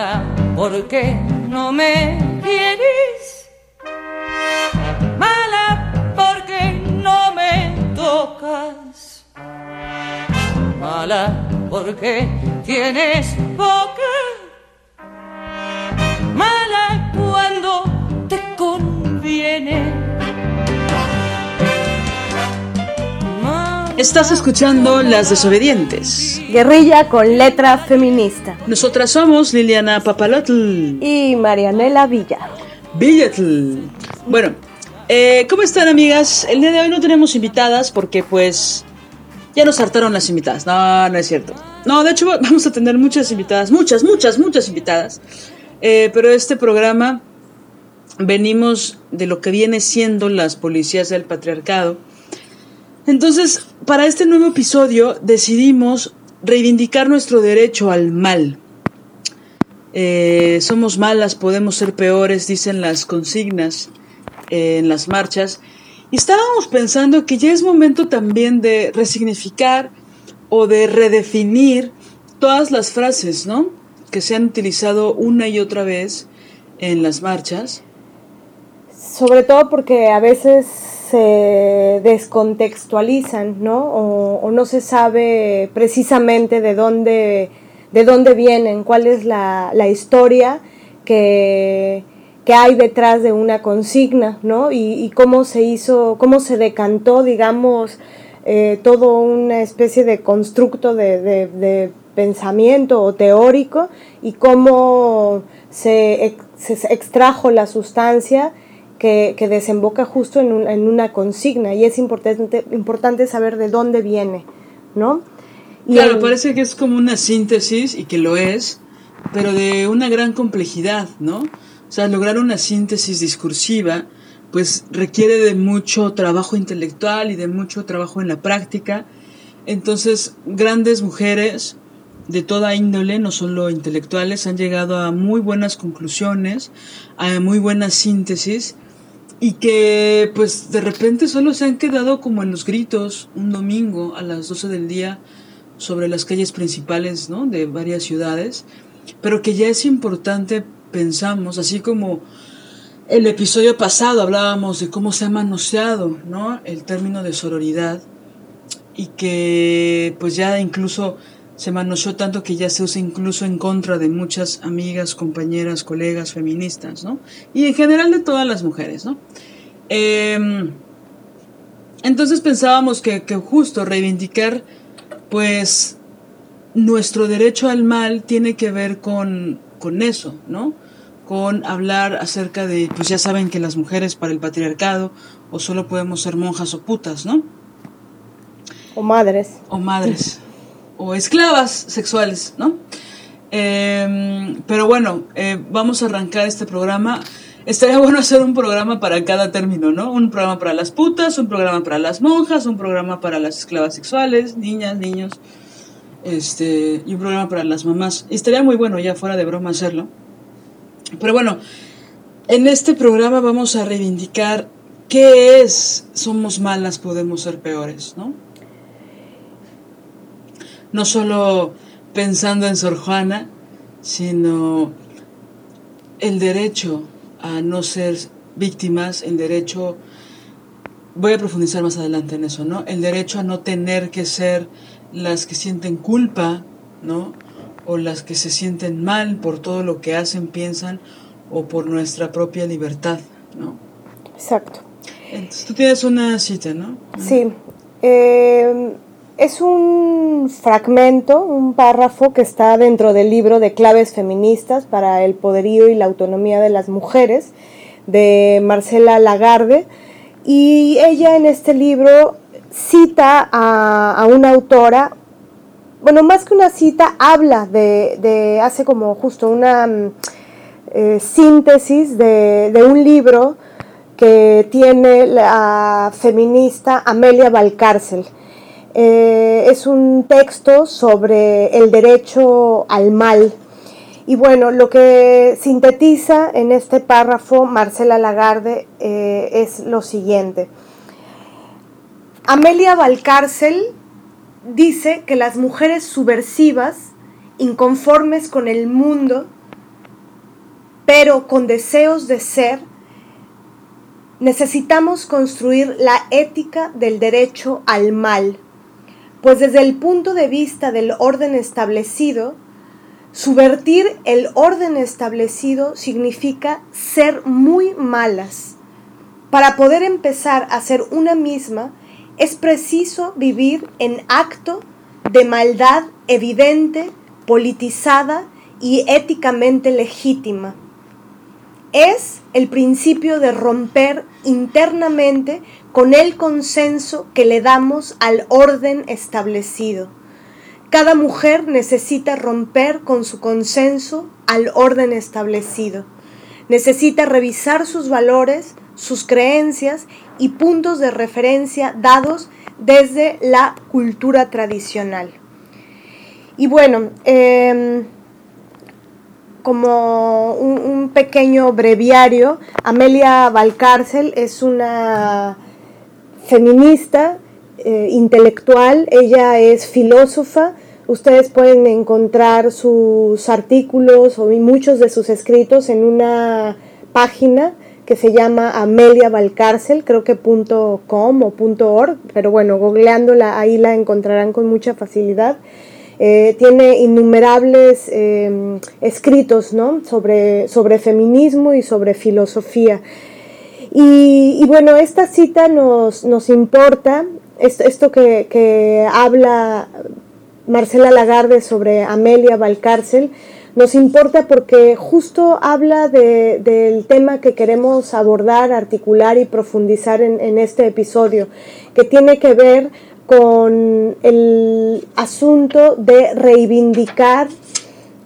Mala, ¿por qué no me quieres? Mala, porque no me tocas. Mala, porque tienes boca. Mala cuando te conviene. Estás escuchando Las Desobedientes. Guerrilla con letra feminista. Nosotras somos Liliana Papalotl. Y Marianela Villa. Villatl. Bueno, eh, ¿cómo están amigas? El día de hoy no tenemos invitadas porque pues ya nos hartaron las invitadas. No, no es cierto. No, de hecho vamos a tener muchas invitadas, muchas, muchas, muchas invitadas. Eh, pero este programa venimos de lo que viene siendo las policías del patriarcado entonces, para este nuevo episodio decidimos reivindicar nuestro derecho al mal. Eh, somos malas, podemos ser peores, dicen las consignas eh, en las marchas. Y estábamos pensando que ya es momento también de resignificar o de redefinir todas las frases, ¿no? Que se han utilizado una y otra vez en las marchas. Sobre todo porque a veces se descontextualizan, ¿no? O, no se sabe precisamente de dónde, de dónde vienen, cuál es la, historia que, hay detrás de una consigna, ¿no? Y, cómo se hizo, cómo se decantó, digamos, eh, todo una especie de constructo de, pensamiento o teórico y cómo se extrajo la sustancia que, desemboca justo en, en, una consigna y es importante, importante saber de dónde viene, ¿no? claro, parece que es como una síntesis y que lo es, pero de una gran complejidad, ¿no? O sea, lograr una síntesis discursiva, pues requiere de mucho trabajo intelectual y de mucho trabajo en la práctica. Entonces, grandes mujeres de toda índole, no solo intelectuales, han llegado a muy buenas conclusiones, a muy buenas síntesis y que pues de repente solo se han quedado como en los gritos un domingo a las 12 del día sobre las calles principales ¿no? de varias ciudades, pero que ya es importante, pensamos, así como el episodio pasado hablábamos de cómo se ha manoseado ¿no? el término de sororidad y que pues ya incluso se manoseó tanto que ya se usa incluso en contra de muchas amigas, compañeras, colegas feministas, ¿no? Y en general de todas las mujeres, ¿no? Em, entonces pensábamos que, que justo reivindicar, pues, nuestro derecho al mal tiene que ver con, con eso, ¿no? Con hablar acerca de, pues ya saben que las mujeres para el patriarcado o solo podemos ser monjas o putas, ¿no? O madres. O madres o esclavas sexuales, ¿no? Em, pero bueno, eh, vamos a arrancar este programa. Estaría bueno hacer un programa para cada término, ¿no? Un programa para las putas, un programa para las monjas, un programa para las esclavas sexuales, niñas, niños, este, y un programa para las mamás. Estaría muy bueno ya fuera de broma hacerlo. Pero bueno, en este programa vamos a reivindicar qué es somos malas, podemos ser peores, ¿no? no solo pensando en Sor Juana, sino el derecho a no ser víctimas, el derecho, voy a profundizar más adelante en eso, ¿no? El derecho a no tener que ser las que sienten culpa, ¿no? O las que se sienten mal por todo lo que hacen, piensan, o por nuestra propia libertad, ¿no? Exacto. Entonces, tú tienes una cita, ¿no? Sí. Eh, es un fragmento, un párrafo que está dentro del libro de claves feministas para el poderío y la autonomía de las mujeres de Marcela Lagarde y ella en este libro cita a, una autora, bueno, más que una cita, habla de, hace como justo una mm, eh, síntesis de, un libro que tiene la feminista Amelia Valcárcel. Eh, es un texto sobre el derecho al mal. Y bueno, lo que sintetiza en este párrafo Marcela Lagarde eh, es lo siguiente. Amelia Valcárcel dice que las mujeres subversivas, inconformes con el mundo, pero con deseos de ser, necesitamos construir la ética del derecho al mal, pues desde el punto de vista del orden establecido, subvertir el orden establecido significa ser muy malas. Para poder empezar a ser una misma, es preciso vivir en acto de maldad evidente, politizada y éticamente legítima. Es el principio de romper internamente con el consenso que le damos al orden establecido. Cada mujer necesita romper con su consenso al orden establecido. Necesita revisar sus valores, sus creencias y puntos de referencia dados desde la cultura tradicional. Y bueno, em, como un, pequeño breviario, Amelia Valcárcel es una feminista, eh, intelectual, ella es filósofa, ustedes pueden encontrar sus artículos o muchos de sus escritos en una página que se llama Amelia Valcárcel, creo que .com o .org, pero bueno, googleándola ahí la encontrarán con mucha facilidad. Eh, tiene innumerables em, escritos ¿no? sobre, sobre feminismo y sobre filosofía. Y, bueno, esta cita nos, nos importa, esto, esto que, que habla Marcela Lagarde sobre Amelia Valcárcel, nos importa porque justo habla del tema que queremos abordar, articular y profundizar en, este episodio, que tiene que ver con el asunto de reivindicar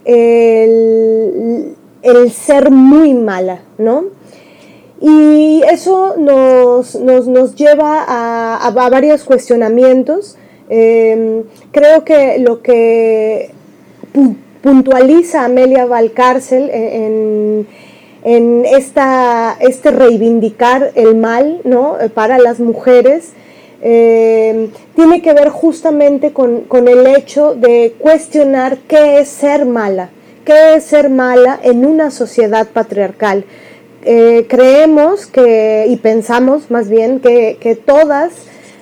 el, ser muy mala, ¿no? Y eso nos, lleva a, varios cuestionamientos. Em, creo que lo que puntualiza Amelia Valcárcel en, en esta, este reivindicar el mal ¿no? para las mujeres. Eh, tiene que ver justamente con, el hecho de cuestionar qué es ser mala, qué es ser mala en una sociedad patriarcal. Eh, creemos que, y pensamos más bien, que, que todas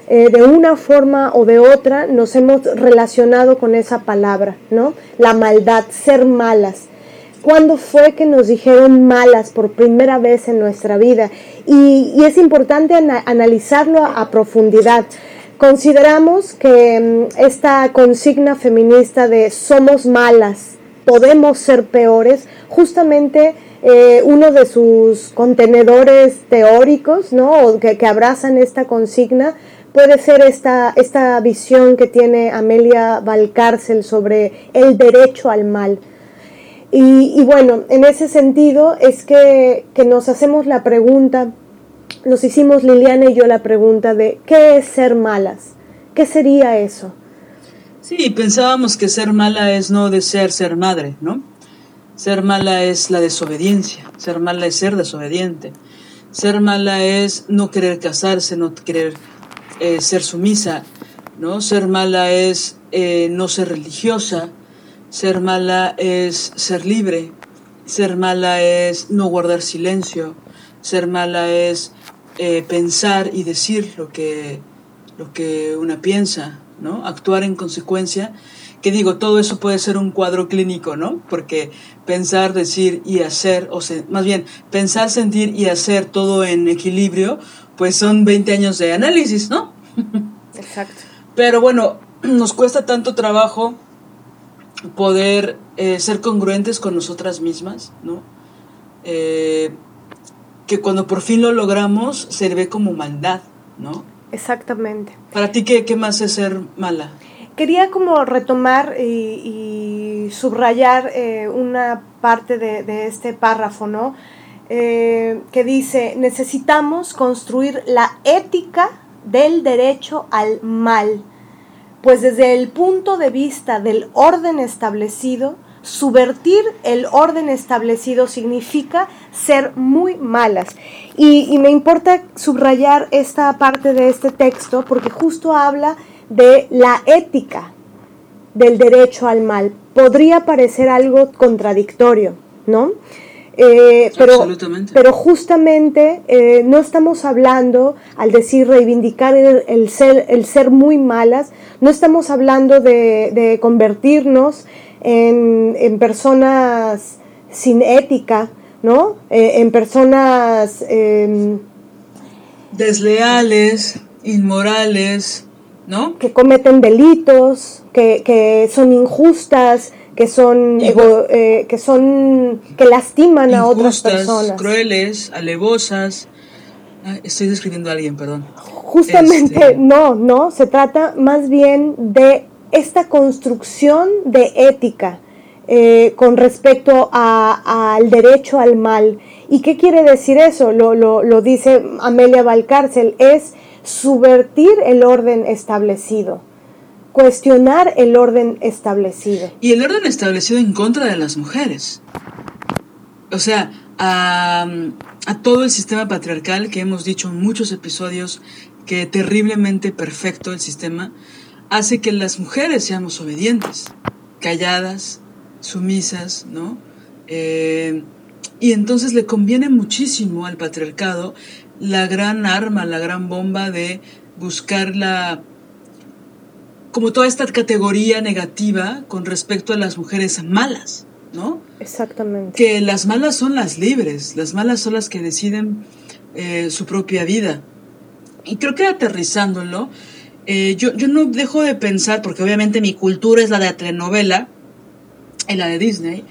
eh, de una forma o de otra nos hemos relacionado con esa palabra, ¿no? La maldad, ser malas. ¿Cuándo fue que nos dijeron malas por primera vez en nuestra vida? Y, es importante analizarlo a, profundidad. Consideramos que mm, esta consigna feminista de somos malas, podemos ser peores, justamente eh, uno de sus contenedores teóricos, ¿no? que, abrazan esta consigna, puede ser esta, esta visión que tiene Amelia Valcárcel sobre el derecho al mal. Y, bueno, en ese sentido es que, nos hacemos la pregunta, nos hicimos Liliana y yo la pregunta de ¿qué es ser malas? ¿Qué sería eso? Sí, pensábamos que ser mala es no desear ser madre, ¿no? Ser mala es la desobediencia, ser mala es ser desobediente, ser mala es no querer casarse, no querer eh, ser sumisa, ¿no? Ser mala es eh, no ser religiosa, ser mala es ser libre, ser mala es no guardar silencio, ser mala es eh, pensar y decir lo que, lo que una piensa, ¿no? Actuar en consecuencia. Que digo, todo eso puede ser un cuadro clínico, ¿no? Porque pensar, decir y hacer, o sea, más bien, pensar, sentir y hacer todo en equilibrio, pues son 20 años de análisis, ¿no? Exacto. Pero bueno, nos cuesta tanto trabajo poder eh, ser congruentes con nosotras mismas, ¿no? Eh, que cuando por fin lo logramos se ve como maldad, ¿no? Exactamente. ¿Para ti qué, qué más es ser mala? Quería como retomar y, subrayar eh, una parte de, este párrafo, ¿no? Que dice, necesitamos construir la ética del derecho al mal, pues desde el punto de vista del orden establecido, subvertir el orden establecido significa ser muy malas. Y, me importa subrayar esta parte de este texto porque justo habla de la ética del derecho al mal. Podría parecer algo contradictorio, ¿no? Eh, pero, pero justamente eh, no estamos hablando, al decir reivindicar el, ser, el ser muy malas, no estamos hablando de, convertirnos en, personas sin ética, ¿no? Eh, en personas... Em, Desleales, inmorales, ¿no? Que cometen delitos, que, son injustas, que son, eh, que son, que lastiman a otras personas. crueles, alevosas. estoy describiendo a alguien, perdón. Justamente, este, no, no, se trata más bien de esta construcción de ética eh, con respecto al derecho al mal. ¿Y qué quiere decir eso? Lo, lo, lo dice Amelia Valcárcel, es subvertir el orden establecido, cuestionar el orden establecido. Y el orden establecido en contra de las mujeres. O sea, a, todo el sistema patriarcal que hemos dicho en muchos episodios que terriblemente perfecto el sistema, hace que las mujeres seamos obedientes, calladas, sumisas, ¿no? Eh, y entonces le conviene muchísimo al patriarcado la gran arma, la gran bomba de buscar la como toda esta categoría negativa con respecto a las mujeres malas, ¿no? Exactamente. Que las malas son las libres, las malas son las que deciden eh, su propia vida. Y creo que aterrizándolo, eh, yo, yo no dejo de pensar, porque obviamente mi cultura es la de la telenovela, y la de Disney,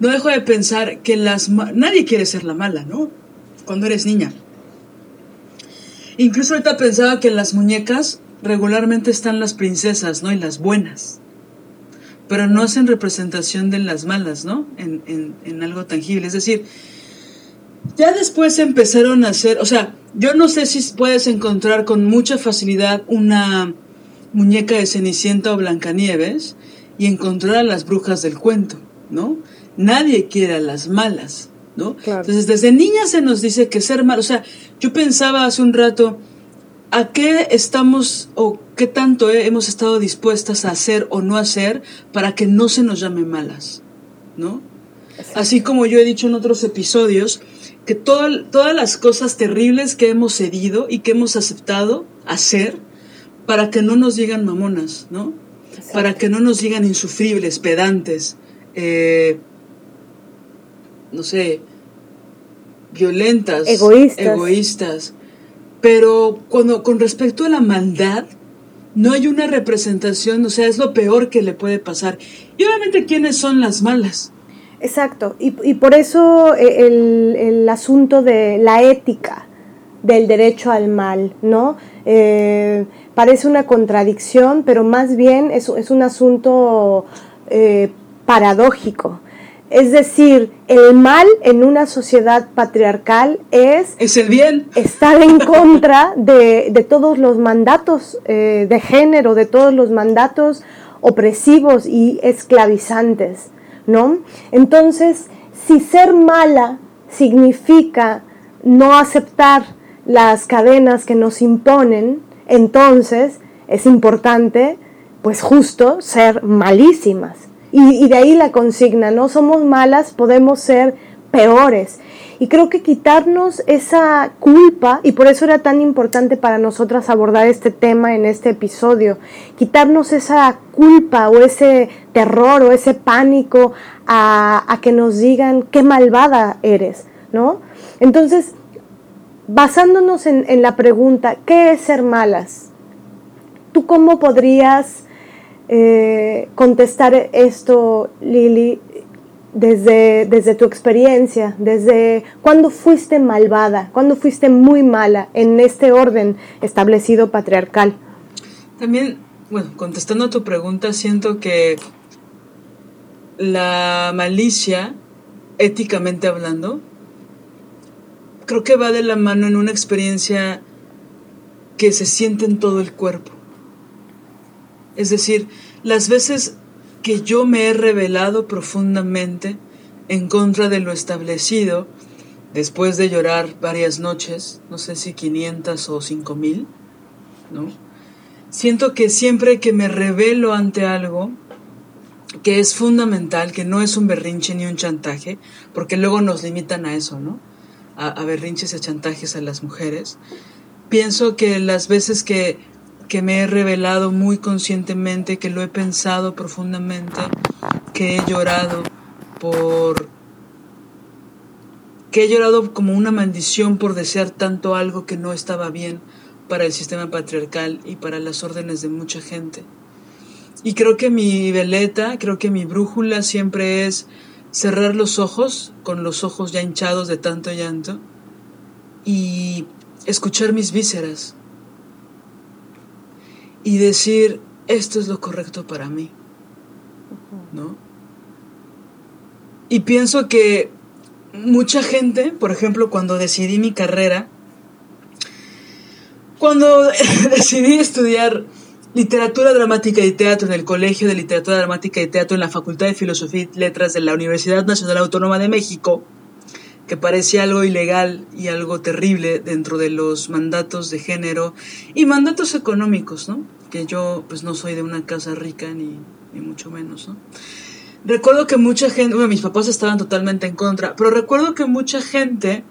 no dejo de pensar que las nadie quiere ser la mala, ¿no? Cuando eres niña. Incluso ahorita pensaba que en las muñecas regularmente están las princesas, ¿no? Y las buenas. Pero no hacen representación de las malas, ¿no? En, en, en algo tangible. Es decir, ya después empezaron a hacer, o sea, yo no sé si puedes encontrar con mucha facilidad una muñeca de Cenicienta o Blancanieves y encontrar a las brujas del cuento, ¿no? Nadie quiere a las malas, ¿no? Entonces, desde niña se nos dice que ser malo, o sea, yo pensaba hace un rato, ¿a qué estamos o qué tanto hemos estado dispuestas a hacer o no hacer para que no se nos llame malas, ¿no? Así como yo he dicho en otros episodios, que todas las cosas terribles que hemos cedido y que hemos aceptado hacer para que no nos digan mamonas, ¿no? Para que no nos digan insufribles, pedantes, eh, no sé, violentas, egoístas. egoístas. Pero cuando con respecto a la maldad, no hay una representación, o sea, es lo peor que le puede pasar. Y obviamente, ¿quiénes son las malas? Exacto, y, y por eso eh, el, el, asunto de la ética del derecho al mal, ¿no? Eh, parece una contradicción, pero más bien es, es un asunto eh, paradójico. Es decir, el mal en una sociedad patriarcal es... Es el bien. Estar en contra de, de todos los mandatos de género, de todos los mandatos opresivos y esclavizantes. ¿no? Entonces, si ser mala significa no aceptar las cadenas que nos imponen, entonces es importante, pues justo, ser malísimas. Y, de ahí la consigna, no somos malas, podemos ser peores. Y creo que quitarnos esa culpa, y por eso era tan importante para nosotras abordar este tema en este episodio, quitarnos esa culpa o ese terror o ese pánico a, que nos digan qué malvada eres, ¿no? Entonces, basándonos en, la pregunta, ¿qué es ser malas? ¿Tú cómo podrías eh, contestar esto, Lili? desde, desde tu experiencia, desde cuándo fuiste malvada, cuándo fuiste muy mala en este orden establecido patriarcal. También, bueno, contestando a tu pregunta, siento que la malicia, éticamente hablando, creo que va de la mano en una experiencia que se siente en todo el cuerpo. Es decir, las veces que yo me he revelado profundamente en contra de lo establecido, después de llorar varias noches, no sé si 500 o 5000, ¿no? Siento que siempre que me revelo ante algo, que es fundamental, que no es un berrinche ni un chantaje, porque luego nos limitan a eso, ¿no? A, a berrinches y chantajes a las mujeres. Pienso que las veces que que me he revelado muy conscientemente, que lo he pensado profundamente, que he llorado por... que he llorado como una maldición por desear tanto algo que no estaba bien para el sistema patriarcal y para las órdenes de mucha gente. Y creo que mi veleta, creo que mi brújula siempre es cerrar los ojos, con los ojos ya hinchados de tanto llanto, y escuchar mis vísceras, y decir, esto es lo correcto para mí. ¿No? Y pienso que mucha gente, por ejemplo, cuando decidí mi carrera, cuando decidí estudiar literatura dramática y teatro en el Colegio de Literatura Dramática y Teatro en la Facultad de Filosofía y Letras de la Universidad Nacional Autónoma de México, que parecía algo ilegal y algo terrible dentro de los mandatos de género y mandatos económicos, ¿no? Yo pues no soy de una casa rica ni, mucho menos, ¿no? Recuerdo que mucha gente, bueno, mis papás estaban totalmente en contra, pero recuerdo que mucha gente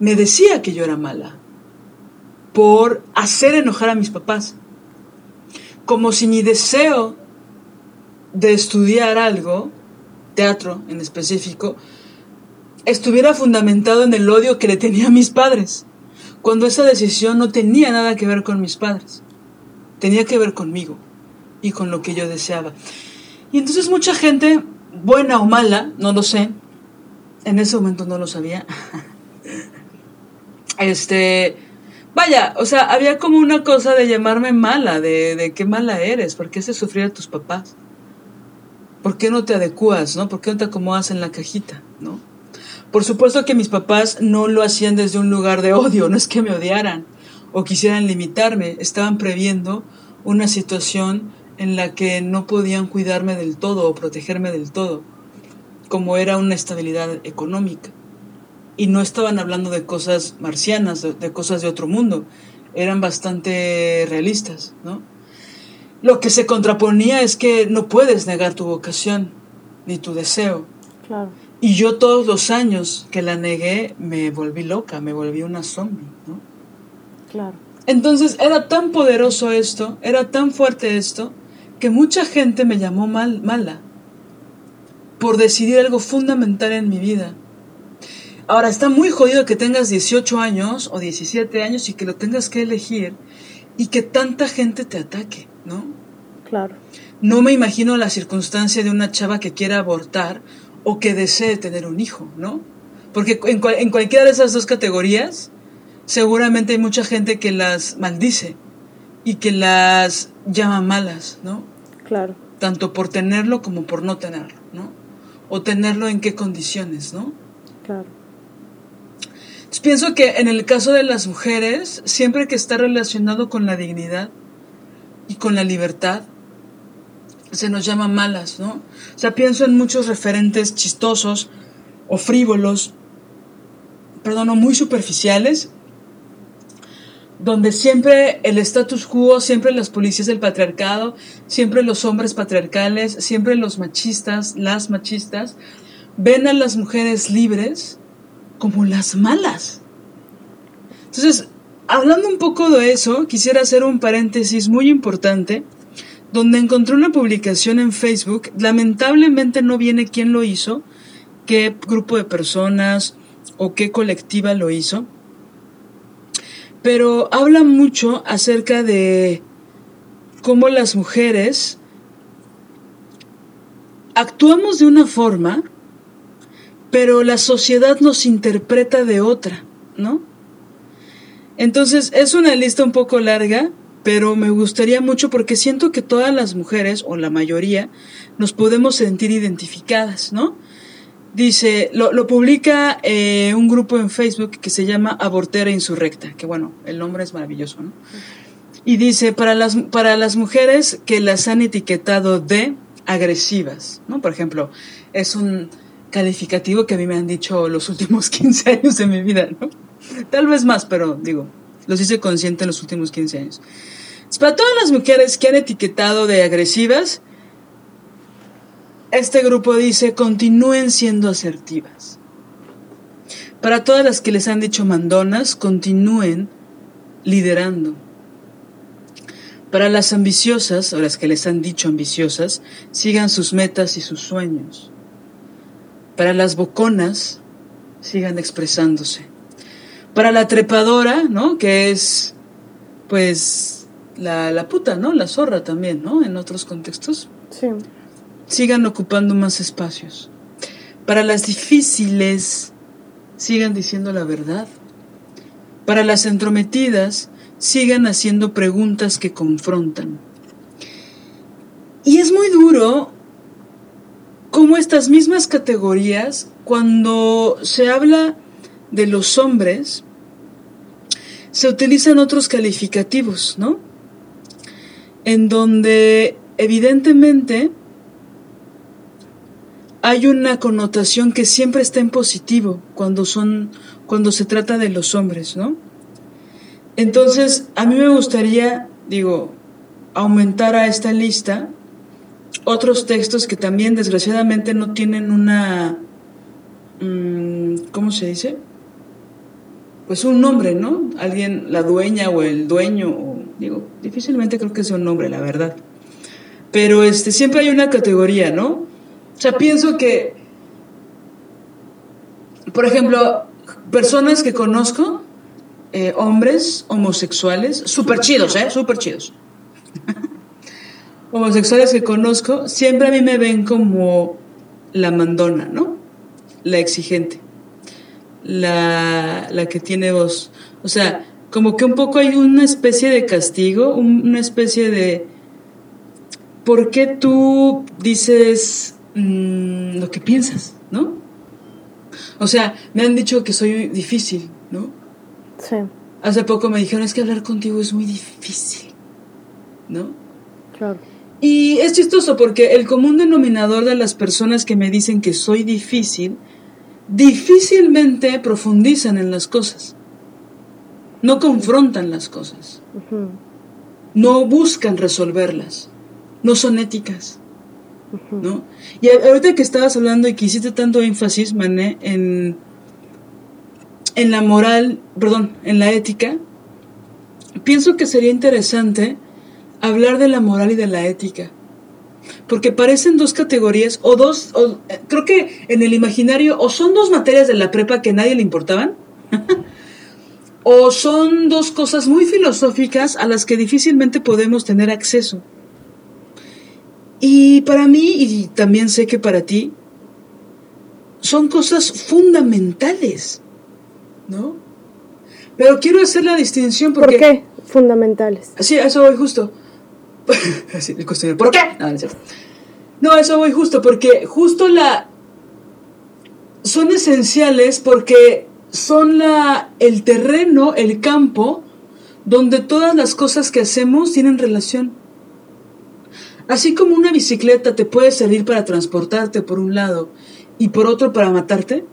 me decía que yo era mala por hacer enojar a mis papás. Como si mi deseo de estudiar algo, teatro en específico, estuviera fundamentado en el odio que le tenía a mis padres, cuando esa decisión no tenía nada que ver con mis padres, tenía que ver conmigo y con lo que yo deseaba. Y entonces mucha gente, buena o mala, no lo sé, en ese momento no lo sabía, este, vaya, o sea, había como una cosa de llamarme mala, de, de qué mala eres, ¿por qué haces sufrir a tus papás? ¿Por qué no te adecuas, no? ¿Por qué no te acomodas en la cajita, no? Por supuesto que mis papás no lo hacían desde un lugar de odio, no es que me odiaran o quisieran limitarme, estaban previendo una situación en la que no podían cuidarme del todo o protegerme del todo, como era una estabilidad económica. Y no estaban hablando de cosas marcianas, de, cosas de otro mundo, eran bastante realistas, ¿no? Lo que se contraponía es que no puedes negar tu vocación ni tu deseo. Claro. Y yo todos los años que la negué me volví loca, me volví una zombie, ¿no? Claro. Entonces era tan poderoso esto, era tan fuerte esto, que mucha gente me llamó mal, mala por decidir algo fundamental en mi vida. Ahora, está muy jodido que tengas 18 años o 17 años y que lo tengas que elegir y que tanta gente te ataque, ¿no? Claro. No me imagino la circunstancia de una chava que quiera abortar o que desee tener un hijo, ¿no? Porque en, en cualquiera de esas dos categorías, seguramente hay mucha gente que las maldice y que las llama malas, ¿no? Claro. Tanto por tenerlo como por no tenerlo, ¿no? O tenerlo en qué condiciones, ¿no? Claro. Entonces, pienso que en el caso de las mujeres, siempre que está relacionado con la dignidad y con la libertad, se nos llama malas, ¿no? O sea, pienso en muchos referentes chistosos o frívolos, perdón, o muy superficiales, donde siempre el status quo, siempre las policías del patriarcado, siempre los hombres patriarcales, siempre los machistas, las machistas, ven a las mujeres libres como las malas. Entonces, hablando un poco de eso, quisiera hacer un paréntesis muy importante donde encontré una publicación en Facebook, lamentablemente no viene quién lo hizo, qué grupo de personas o qué colectiva lo hizo, pero habla mucho acerca de cómo las mujeres actuamos de una forma pero la sociedad nos interpreta de otra, ¿no? Entonces es una lista un poco larga, pero me gustaría mucho porque siento que todas las mujeres, o la mayoría, nos podemos sentir identificadas, ¿no? Dice, lo, lo publica eh, un grupo en Facebook que se llama Abortera Insurrecta, que bueno, el nombre es maravilloso, ¿no? Y dice, para las, para las mujeres que las han etiquetado de agresivas, ¿no? Por ejemplo, es un calificativo que a mí me han dicho los últimos 15 años de mi vida, ¿no? Tal vez más, pero digo, los hice consciente en los últimos 15 años. Para todas las mujeres que han etiquetado de agresivas, este grupo dice, continúen siendo asertivas. Para todas las que les han dicho mandonas, continúen liderando. Para las ambiciosas, o las que les han dicho ambiciosas, sigan sus metas y sus sueños. Para las boconas, sigan expresándose. Para la trepadora, ¿no? Que es, pues, la, la puta, ¿no? La zorra también, ¿no? En otros contextos. Sí. Sigan ocupando más espacios. Para las difíciles, sigan diciendo la verdad. Para las entrometidas, sigan haciendo preguntas que confrontan. Y es muy duro como estas mismas categorías, cuando se habla de los hombres, se utilizan otros calificativos, ¿no? En donde evidentemente hay una connotación que siempre está en positivo cuando son cuando se trata de los hombres, ¿no? Entonces, a mí me gustaría, digo, aumentar a esta lista otros textos que también desgraciadamente no tienen una mmm, ¿cómo se dice? pues un nombre, ¿no? Alguien, la dueña o el dueño, o, digo, difícilmente creo que sea un nombre, la verdad. Pero este, siempre hay una categoría, ¿no? O sea, pienso que, por ejemplo, personas que conozco, eh, hombres homosexuales, súper chidos, ¿eh? Súper chidos. homosexuales que conozco, siempre a mí me ven como la mandona, ¿no? La exigente la, la que tiene voz. O sea, como que un poco hay una especie de castigo, una especie de... ¿Por qué tú dices mmm, lo que piensas, no? O sea, me han dicho que soy difícil, ¿no? Sí. Hace poco me dijeron, es que hablar contigo es muy difícil, ¿no? Claro. Y es chistoso porque el común denominador de las personas que me dicen que soy difícil difícilmente profundizan en las cosas, no confrontan las cosas, no buscan resolverlas, no son éticas. ¿No? Y ahorita que estabas hablando y que hiciste tanto énfasis, Mané, en, en la moral, perdón, en la ética, pienso que sería interesante hablar de la moral y de la ética porque parecen dos categorías o dos, creo que en el imaginario o son dos materias de la prepa que a nadie le importaban, o son dos cosas muy filosóficas a las que difícilmente podemos tener acceso. Y para mí, y también sé que para ti, son cosas fundamentales, ¿no? Pero quiero hacer la distinción porque... ¿Por qué fundamentales? Sí, a eso voy justo. ¿Por qué? No, no, eso voy justo, porque justo la. Son esenciales porque son la, el terreno, el campo, donde todas las cosas que hacemos tienen relación. Así como una bicicleta te puede servir para transportarte por un lado y por otro para matarte,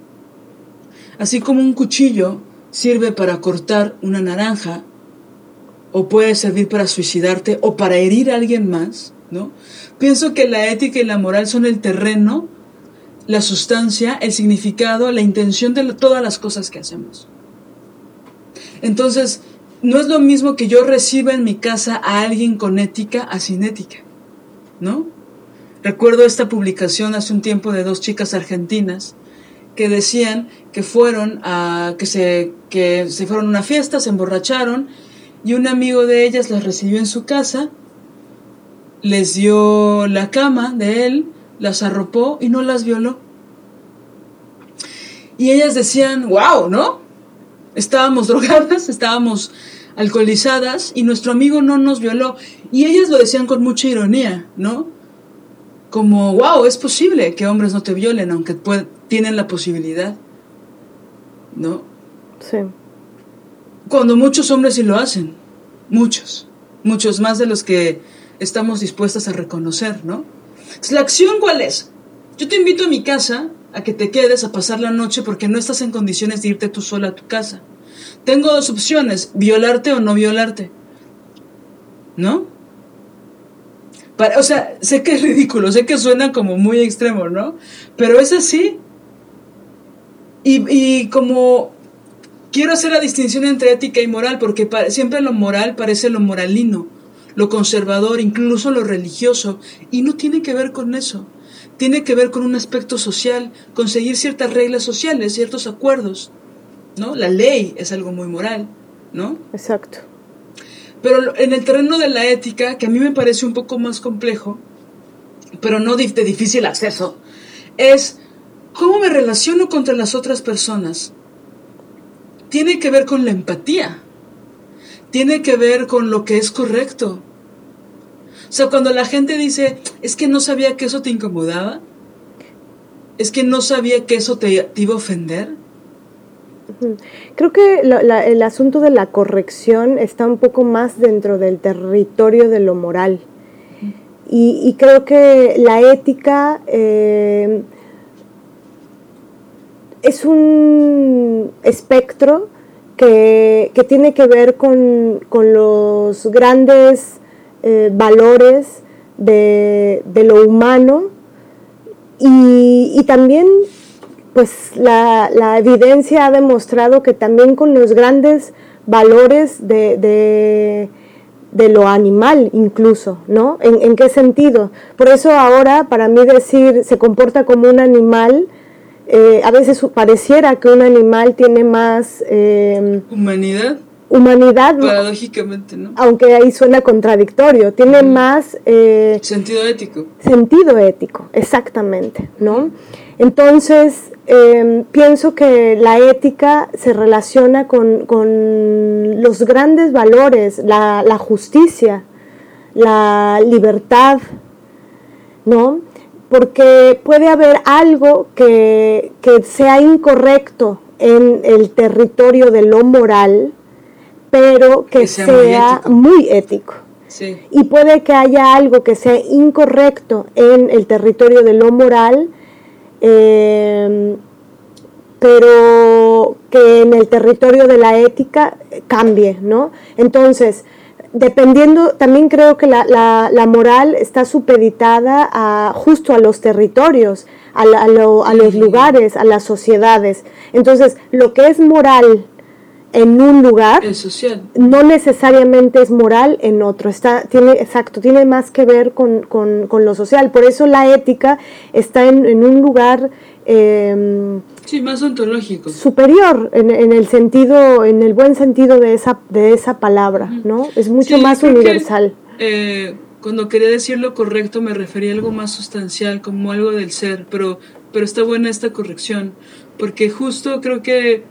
así como un cuchillo sirve para cortar una naranja o puede servir para suicidarte o para herir a alguien más, ¿no? Pienso que la ética y la moral son el terreno, la sustancia, el significado, la intención de todas las cosas que hacemos. Entonces, no es lo mismo que yo reciba en mi casa a alguien con ética a sin ética, ¿no? Recuerdo esta publicación hace un tiempo de dos chicas argentinas que decían que fueron a que se que se fueron a una fiesta, se emborracharon y un amigo de ellas las recibió en su casa, les dio la cama de él, las arropó y no las violó. Y ellas decían, wow, ¿no? Estábamos drogadas, estábamos alcoholizadas y nuestro amigo no nos violó. Y ellas lo decían con mucha ironía, ¿no? Como, wow, es posible que hombres no te violen, aunque tienen la posibilidad, ¿no? Sí. Cuando muchos hombres sí lo hacen, muchos, muchos más de los que estamos dispuestas a reconocer, ¿no? ¿La acción cuál es? Yo te invito a mi casa a que te quedes a pasar la noche porque no estás en condiciones de irte tú sola a tu casa. Tengo dos opciones, violarte o no violarte. ¿No? o sea, sé que es ridículo, sé que suena como muy extremo, ¿no? Pero es así. Y, y como quiero hacer la distinción entre ética y moral, porque siempre lo moral parece lo moralino, lo conservador, incluso lo religioso, y no tiene que ver con eso tiene que ver con un aspecto social, conseguir ciertas reglas sociales, ciertos acuerdos, ¿no? La ley es algo muy moral, ¿no? Exacto. Pero en el terreno de la ética, que a mí me parece un poco más complejo, pero no de difícil acceso, es cómo me relaciono contra las otras personas. Tiene que ver con la empatía, tiene que ver con lo que es correcto, o sea, cuando la gente dice, es que no sabía que eso te incomodaba, es que no sabía que eso te, iba a ofender. Creo que el asunto de la corrección está un poco más dentro del territorio de lo moral. Y, creo que la ética eh, es un espectro que, tiene que ver con, con los grandes eh, valores de, lo humano y, también pues la, evidencia ha demostrado que también con los grandes valores de, lo animal incluso, ¿no? ¿En, qué sentido? Por eso ahora para mí decir se comporta como un animal, eh, a veces pareciera que un animal tiene más... Eh, Humanidad humanidad. Paradójicamente, ¿no? Aunque ahí suena contradictorio, tiene más... Eh, sentido ético. Sentido ético, exactamente, ¿no? Entonces, em, pienso que la ética se relaciona con, los grandes valores, la, justicia, la libertad, ¿no? Porque puede haber algo que, que sea incorrecto en el territorio de lo moral, pero que, sea, muy ético. Y puede que haya algo que sea incorrecto en el territorio de lo moral, em, pero que en el territorio de la ética cambie, ¿no? Entonces, dependiendo, también creo que la, la, moral está supeditada a, justo a los territorios, a, a los lugares, a las sociedades. Entonces, lo que es moral en un lugar no necesariamente es moral en otro. Está tiene exacto tiene más que ver con, lo social. Por eso la ética está en, un lugar em, sí más ontológico. superior en, el sentido en el buen sentido de esa de esa palabra no es mucho más universal. eh, cuando quería decir lo correcto me refería a algo más sustancial como algo del ser pero pero está buena esta corrección porque justo creo que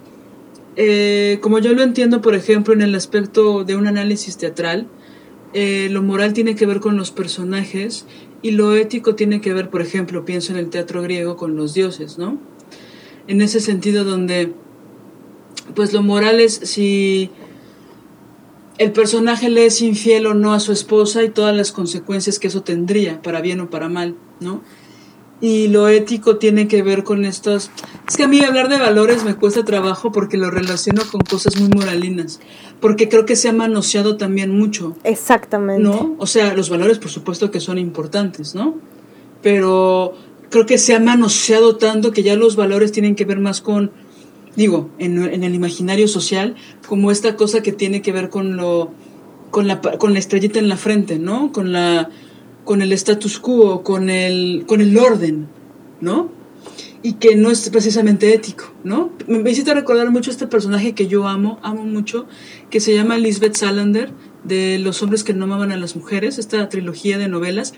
eh, como yo lo entiendo, por ejemplo, en el aspecto de un análisis teatral, eh, lo moral tiene que ver con los personajes y lo ético tiene que ver, por ejemplo, pienso en el teatro griego con los dioses, ¿no? En ese sentido donde, pues lo moral es si el personaje le es infiel o no a su esposa y todas las consecuencias que eso tendría, para bien o para mal, ¿no? Y lo ético tiene que ver con estos... Es que a mí hablar de valores me cuesta trabajo porque lo relaciono con cosas muy moralinas, porque creo que se ha manoseado también mucho. Exactamente. ¿No? O sea, los valores por supuesto que son importantes, ¿no? Pero creo que se ha manoseado tanto que ya los valores tienen que ver más con, digo, en, en el imaginario social, como esta cosa que tiene que ver con lo... Con la, con la estrellita en la frente, ¿no? Con la con el status quo, con el, con el orden, ¿no? Y que no es precisamente ético, ¿no? Me hiciste recordar mucho este personaje que yo amo, amo mucho, que se llama Lisbeth Salander, de Los hombres que no amaban a las mujeres, esta trilogía de novelas.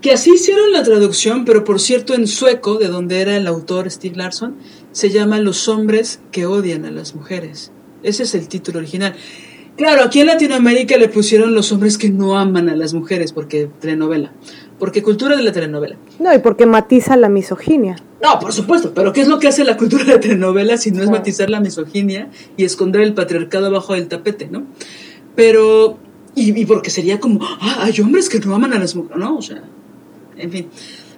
que así hicieron la traducción, pero por cierto en sueco, de donde era el autor Steve Larson, se llama Los hombres que odian a las mujeres. Ese es el título original. Claro, aquí en Latinoamérica le pusieron los hombres que no aman a las mujeres, porque telenovela. Porque cultura de la telenovela. No, y porque matiza la misoginia. No, por supuesto, pero ¿qué es lo que hace la cultura de la telenovela si no es matizar la misoginia y esconder el patriarcado abajo del tapete, ¿no? Pero, y, porque sería como, ah, hay hombres que no aman a las mujeres, ¿no? O sea, en fin.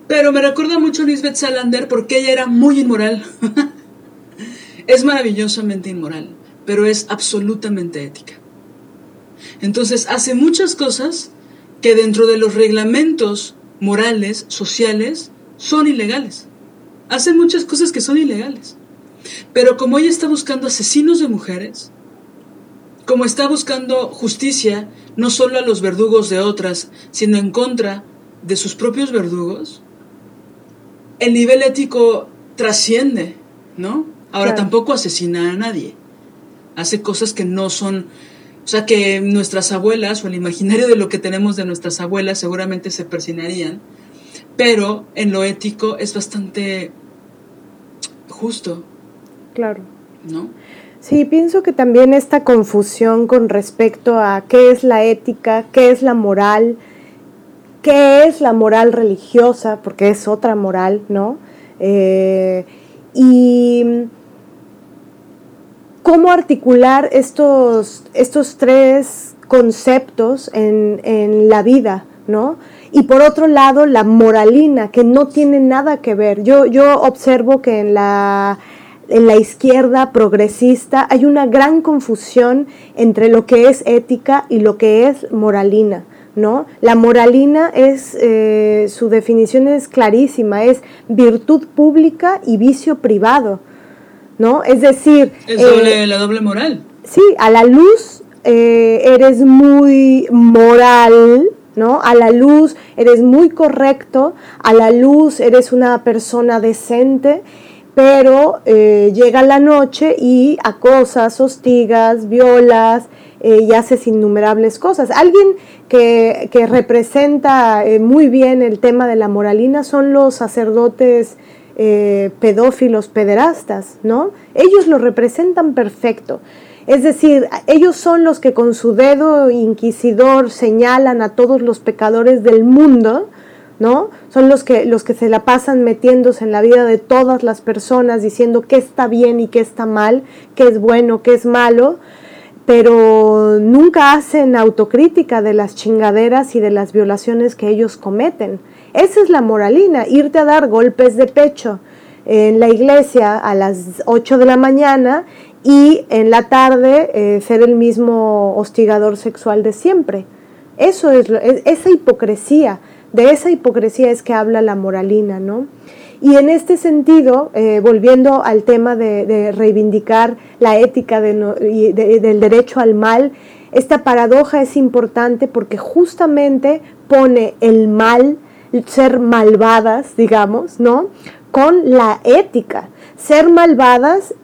Pero me recuerda mucho a Lisbeth Salander porque ella era muy inmoral. es maravillosamente inmoral, pero es absolutamente ética. Entonces hace muchas cosas que dentro de los reglamentos morales, sociales, son ilegales. Hace muchas cosas que son ilegales. Pero como ella está buscando asesinos de mujeres, como está buscando justicia no solo a los verdugos de otras, sino en contra de sus propios verdugos, el nivel ético trasciende, ¿no? Ahora tampoco asesina a nadie. Hace cosas que no son, sea, que nuestras abuelas o el imaginario de lo que tenemos de nuestras abuelas seguramente se persinarían, pero en lo ético es bastante justo. Claro. ¿No? Sí, pienso que también esta confusión con respecto a qué es la ética, qué es la moral, qué es la moral religiosa, porque es otra moral, ¿no? Eh, y cómo articular estos, estos tres conceptos en, en, la vida, ¿no? Y por otro lado, la moralina, que no tiene nada que ver. Yo, yo observo que en la, en la izquierda progresista hay una gran confusión entre lo que es ética y lo que es moralina. ¿no? La moralina es, eh, su definición es clarísima, es virtud pública y vicio privado, ¿no? Es decir... Es eh, la doble moral. Sí, a la luz eh, eres muy moral, ¿no? A la luz eres muy correcto, a la luz eres una persona decente, pero llega la noche y acosas, hostigas, violas, y haces innumerables cosas. Alguien que, representa eh, muy bien el tema de la moralina son los sacerdotes eh, pedófilos, pederastas, ¿no? Ellos lo representan perfecto. Es decir, ellos son los que con su dedo inquisidor señalan a todos los pecadores del mundo, ¿no? Son los que, los que se la pasan metiéndose en la vida de todas las personas, diciendo qué está bien y qué está mal, qué es bueno, qué es malo, pero nunca hacen autocrítica de las chingaderas y de las violaciones que ellos cometen. Esa es la moralina, irte a dar golpes de pecho en la iglesia a las 8 de la mañana y en la tarde eh, ser el mismo hostigador sexual de siempre. Eso es, es, esa hipocresía, de esa hipocresía es que habla la moralina, ¿no? Y en este sentido, eh, volviendo al tema de, reivindicar la ética del derecho al mal, esta paradoja es importante porque justamente pone el mal, ser malvadas, digamos, ¿no? Con la ética, ser malvadas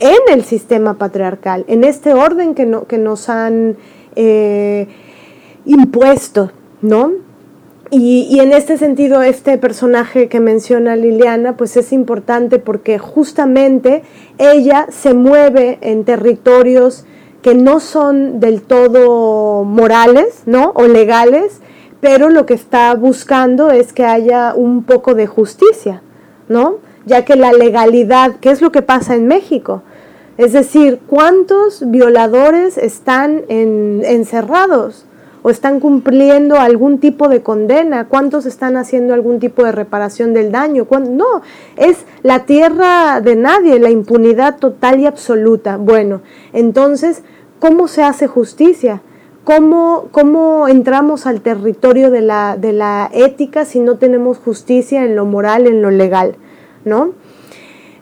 en el sistema patriarcal, en este orden que, no, que nos han eh, impuesto, ¿no? Y, en este sentido, este personaje que menciona Liliana, pues es importante porque justamente ella se mueve en territorios que no son del todo morales, ¿no? O legales, pero lo que está buscando es que haya un poco de justicia, ¿no? Ya que la legalidad, ¿qué es lo que pasa en México? Es decir, ¿cuántos violadores están encerrados? o están cumpliendo algún tipo de condena, cuántos están haciendo algún tipo de reparación del daño. No, es la tierra de nadie, la impunidad total y absoluta. Bueno, entonces, ¿cómo se hace justicia? ¿Cómo, cómo entramos al territorio de la, de la ética si no tenemos justicia en lo moral, en lo legal? ¿No?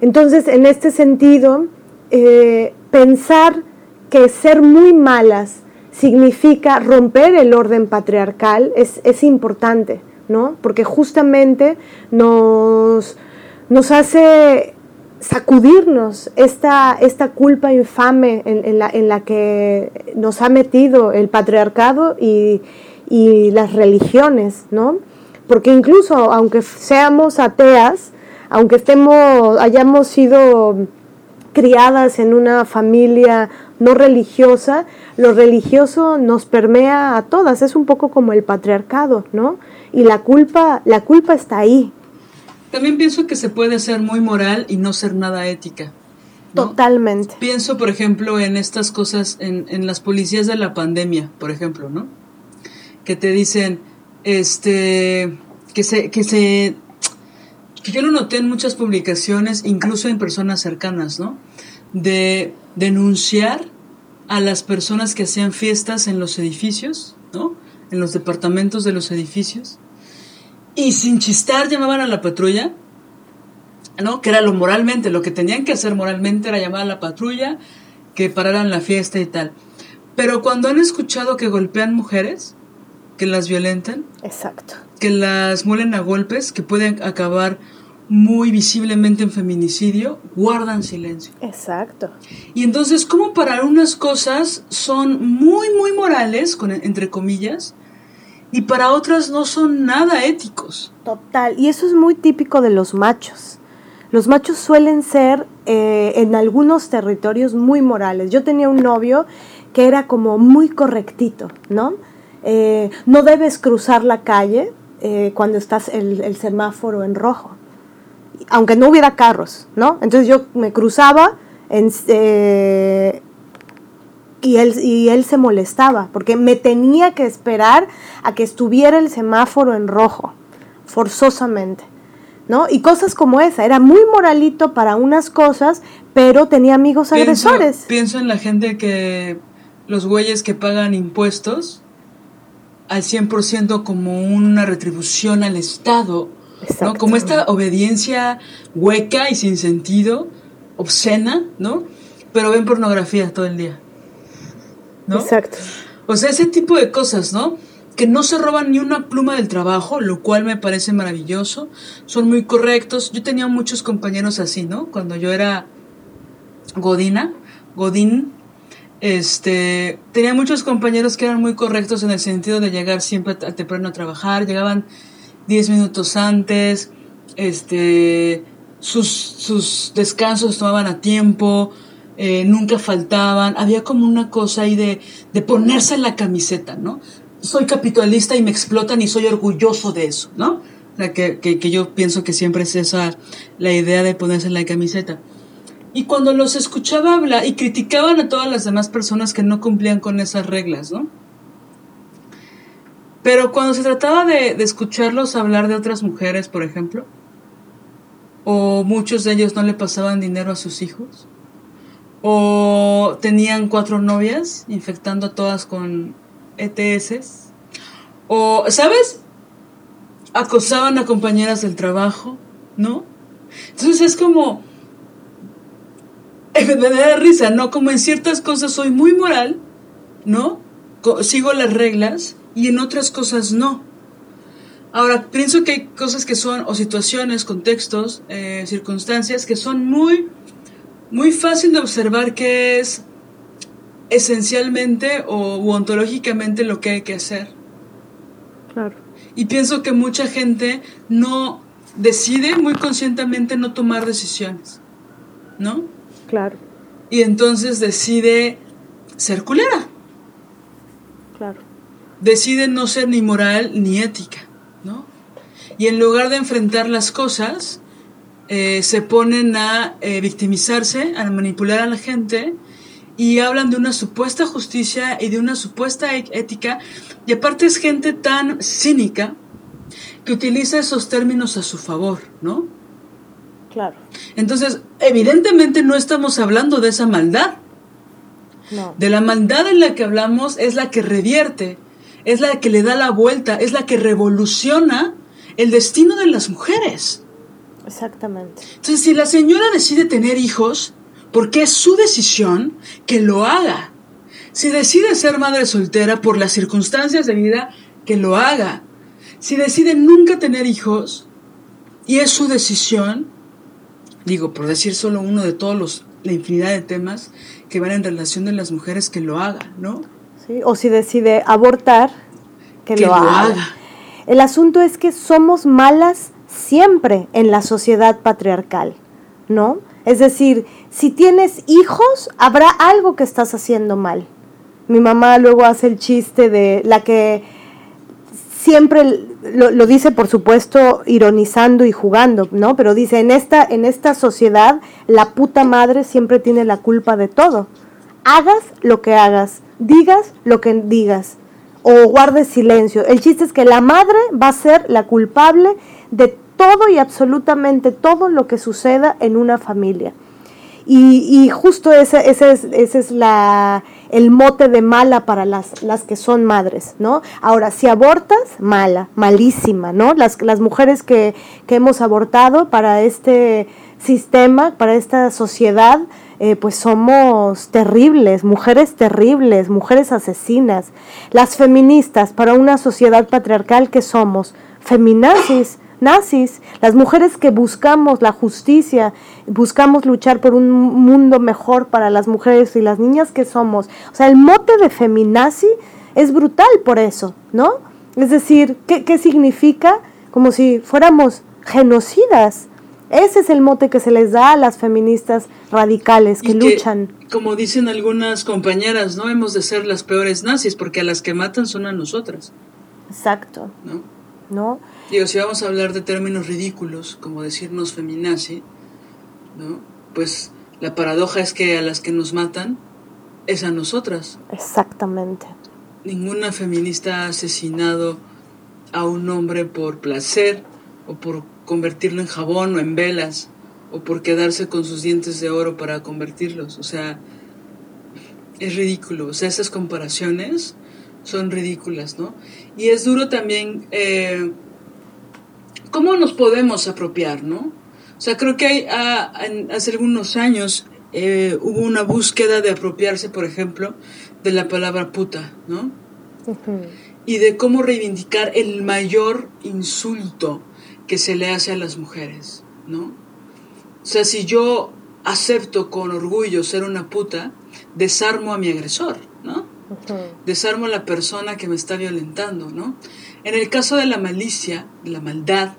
Entonces, en este sentido, eh, pensar que ser muy malas, significa romper el orden patriarcal es, es importante, ¿no? Porque justamente nos, nos hace sacudirnos esta, esta culpa infame en, la, en, la, que nos ha metido el patriarcado y, y las religiones, ¿no? porque incluso aunque seamos ateas, aunque estemos, hayamos sido criadas en una familia no religiosa, lo religioso nos permea a todas, es un poco como el patriarcado, ¿no? Y la culpa, la culpa está ahí. También pienso que se puede ser muy moral y no ser nada ética. Totalmente. Pienso, por ejemplo, en estas cosas, en, en las policías de la pandemia, por ejemplo, ¿no? Que te dicen, este, que se, que se, que yo lo noté en muchas publicaciones, incluso en personas cercanas, ¿no? De denunciar a las personas que hacían fiestas en los edificios, ¿no? En los departamentos de los edificios. Y sin chistar llamaban a la patrulla, ¿no? Que era lo moralmente, lo que tenían que hacer moralmente era llamar a la patrulla, que pararan la fiesta y tal. Pero cuando han escuchado que golpean mujeres, que las violentan, Exacto. que las muelen a golpes, que pueden acabar muy visiblemente en feminicidio, guardan silencio. Exacto. Y entonces, como para unas cosas son muy, muy morales, con, entre comillas, y para otras no son nada éticos. Total. Y eso es muy típico de los machos. Los machos suelen ser eh, en algunos territorios muy morales. Yo tenía un novio que era como muy correctito, ¿no? Eh, no debes cruzar la calle eh, cuando estás el, semáforo en rojo aunque no hubiera carros, ¿no? Entonces yo me cruzaba en, eh, y, él, y él se molestaba porque me tenía que esperar a que estuviera el semáforo en rojo, forzosamente. ¿No? Y cosas como esa, era muy moralito para unas cosas, pero tenía amigos Pienso, agresores. pienso en la gente que, los güeyes que pagan impuestos al 100% como una retribución al Estado, ¿no? Como esta obediencia hueca y sin sentido, obscena, ¿no? Pero ven pornografía todo el día. ¿No? Exacto. O sea, ese tipo de cosas, ¿no? Que no se roban ni una pluma del trabajo, lo cual me parece maravilloso. Son muy correctos. Yo tenía muchos compañeros así, ¿no? Cuando yo era Godina, Godín, este, tenía muchos compañeros que eran muy correctos en el sentido de llegar siempre a temprano a trabajar, llegaban 10 minutos antes, este, sus, sus descansos tomaban a tiempo, eh, nunca faltaban, había como una cosa ahí de, de ponerse la camiseta, ¿no? Soy capitalista y me explotan y soy orgulloso de eso, ¿no? O sea, que, que, que yo pienso que siempre es esa la idea de ponerse la camiseta. Y cuando los escuchaba hablar y criticaban a todas las demás personas que no cumplían con esas reglas, ¿no? Pero cuando se trataba de, de, escucharlos hablar de otras mujeres, por ejemplo, o muchos de ellos no le pasaban dinero a sus hijos, o tenían cuatro novias infectando a todas con ETS, o, ¿sabes? Acosaban a compañeras del trabajo, ¿no? Entonces es como, me da risa, ¿no? Como en ciertas cosas soy muy moral, ¿no? Sigo las reglas y en otras cosas no. Ahora, pienso que hay cosas que son, o situaciones, contextos, eh, circunstancias, que son muy, muy fácil de observar que es esencialmente o u ontológicamente lo que hay que hacer. Claro. Y pienso que mucha gente no decide muy conscientemente no tomar decisiones, ¿no? Claro. Y entonces decide ser culera. Claro. Decide no ser ni moral ni ética, ¿no? Y en lugar de enfrentar las cosas, eh, se ponen a eh, victimizarse, a manipular a la gente y hablan de una supuesta justicia y de una supuesta ética. Y aparte es gente tan cínica que utiliza esos términos a su favor, ¿no? Claro. Entonces, evidentemente no estamos hablando de esa maldad. No. De la maldad en la que hablamos es la que revierte, es la que le da la vuelta, es la que revoluciona el destino de las mujeres. Exactamente. Entonces, si la señora decide tener hijos, porque es su decisión, que lo haga. Si decide ser madre soltera por las circunstancias de vida, que lo haga. Si decide nunca tener hijos, y es su decisión, digo, por decir solo uno de todos los, la infinidad de temas que van en relación de las mujeres, que lo haga, ¿no? ¿Sí? O si decide abortar, que, Que lo, lo haga. haga. El asunto es que somos malas siempre en la sociedad patriarcal, ¿no? Es decir, si tienes hijos, habrá algo que estás haciendo mal. Mi mamá luego hace el chiste de la que siempre lo, dice, por supuesto, ironizando y jugando, ¿no? Pero dice, en esta, en esta sociedad, la puta madre siempre tiene la culpa de todo. Hagas lo que hagas, digas lo que digas, o guardes silencio. El chiste es que la madre va a ser la culpable de todo y absolutamente todo lo que suceda en una familia. Y, justo ese, es, es la, el mote de mala para las, las que son madres, ¿no? Ahora, si abortas, mala, malísima, ¿no? Las, las mujeres que, que hemos abortado para este sistema, para esta sociedad, eh, pues somos terribles, mujeres terribles, mujeres asesinas. Las feministas, para una sociedad patriarcal que somos, feminazis, nazis, las mujeres que buscamos la justicia, buscamos luchar por un mundo mejor para las mujeres y las niñas que somos. O sea, el mote de feminazi es brutal por eso, ¿no? Es decir, ¿qué, qué significa? Como si fuéramos genocidas. Ese es el mote que se les da a las feministas radicales que, luchan. Como dicen algunas compañeras, no hemos de ser las peores nazis porque a las que matan son a nosotras. Exacto. ¿No? ¿No? Digo, si vamos a hablar de términos ridículos, como decirnos feminazi, ¿no? Pues la paradoja es que a las que nos matan es a nosotras. Exactamente. Ninguna feminista ha asesinado a un hombre por placer o por convertirlo en jabón o en velas o por quedarse con sus dientes de oro para convertirlos. O sea, es ridículo. O sea, esas comparaciones son ridículas, ¿no? Y es duro también eh, ¿Cómo nos podemos apropiar, no? O sea, creo que hay, ah, hace algunos años eh, hubo una búsqueda de apropiarse, por ejemplo, de la palabra puta, ¿no? Y de cómo reivindicar el mayor insulto que se le hace a las mujeres, ¿no? O sea, si yo acepto con orgullo ser una puta, desarmo a mi agresor, ¿no? Desarmo a la persona que me está violentando, ¿no? En el caso de la malicia, de la maldad,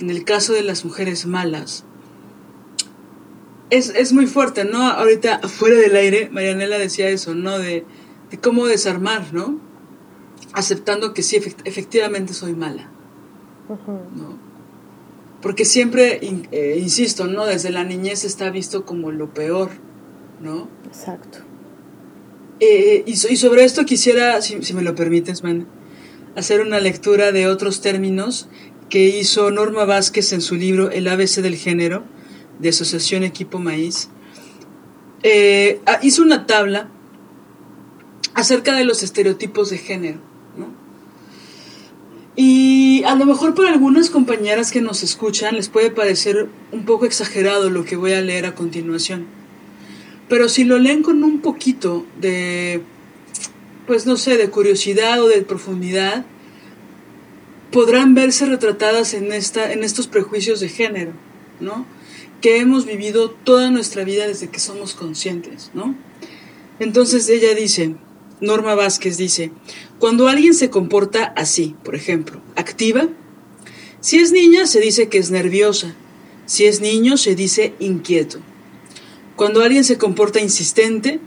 en el caso de las mujeres malas, es, muy fuerte, ¿no? Ahorita fuera del aire, Marianela decía eso, ¿no? De, cómo desarmar, ¿no? Aceptando que sí, efectivamente soy mala, ¿no? Porque siempre, eh, insisto, ¿no? Desde la niñez está visto como lo peor, ¿no? Exacto. Eh, y, sobre esto quisiera, si, me lo permites, man, hacer una lectura de otros términos que hizo Norma Vázquez en su libro El ABC del género, de Asociación Equipo Maíz. Eh, ah, hizo una tabla acerca de los estereotipos de género. Y a lo mejor para algunas compañeras que nos escuchan les puede parecer un poco exagerado lo que voy a leer a continuación. Pero si lo leen con un poquito de pues no sé, de curiosidad o de profundidad, podrán verse retratadas en, esta, en estos prejuicios de género, ¿no? Que hemos vivido toda nuestra vida desde que somos conscientes, ¿no? Entonces ella dice, Norma Vázquez dice, cuando alguien se comporta así, por ejemplo, activa, si es niña se dice que es nerviosa, si es niño se dice inquieto. Cuando alguien se comporta insistente,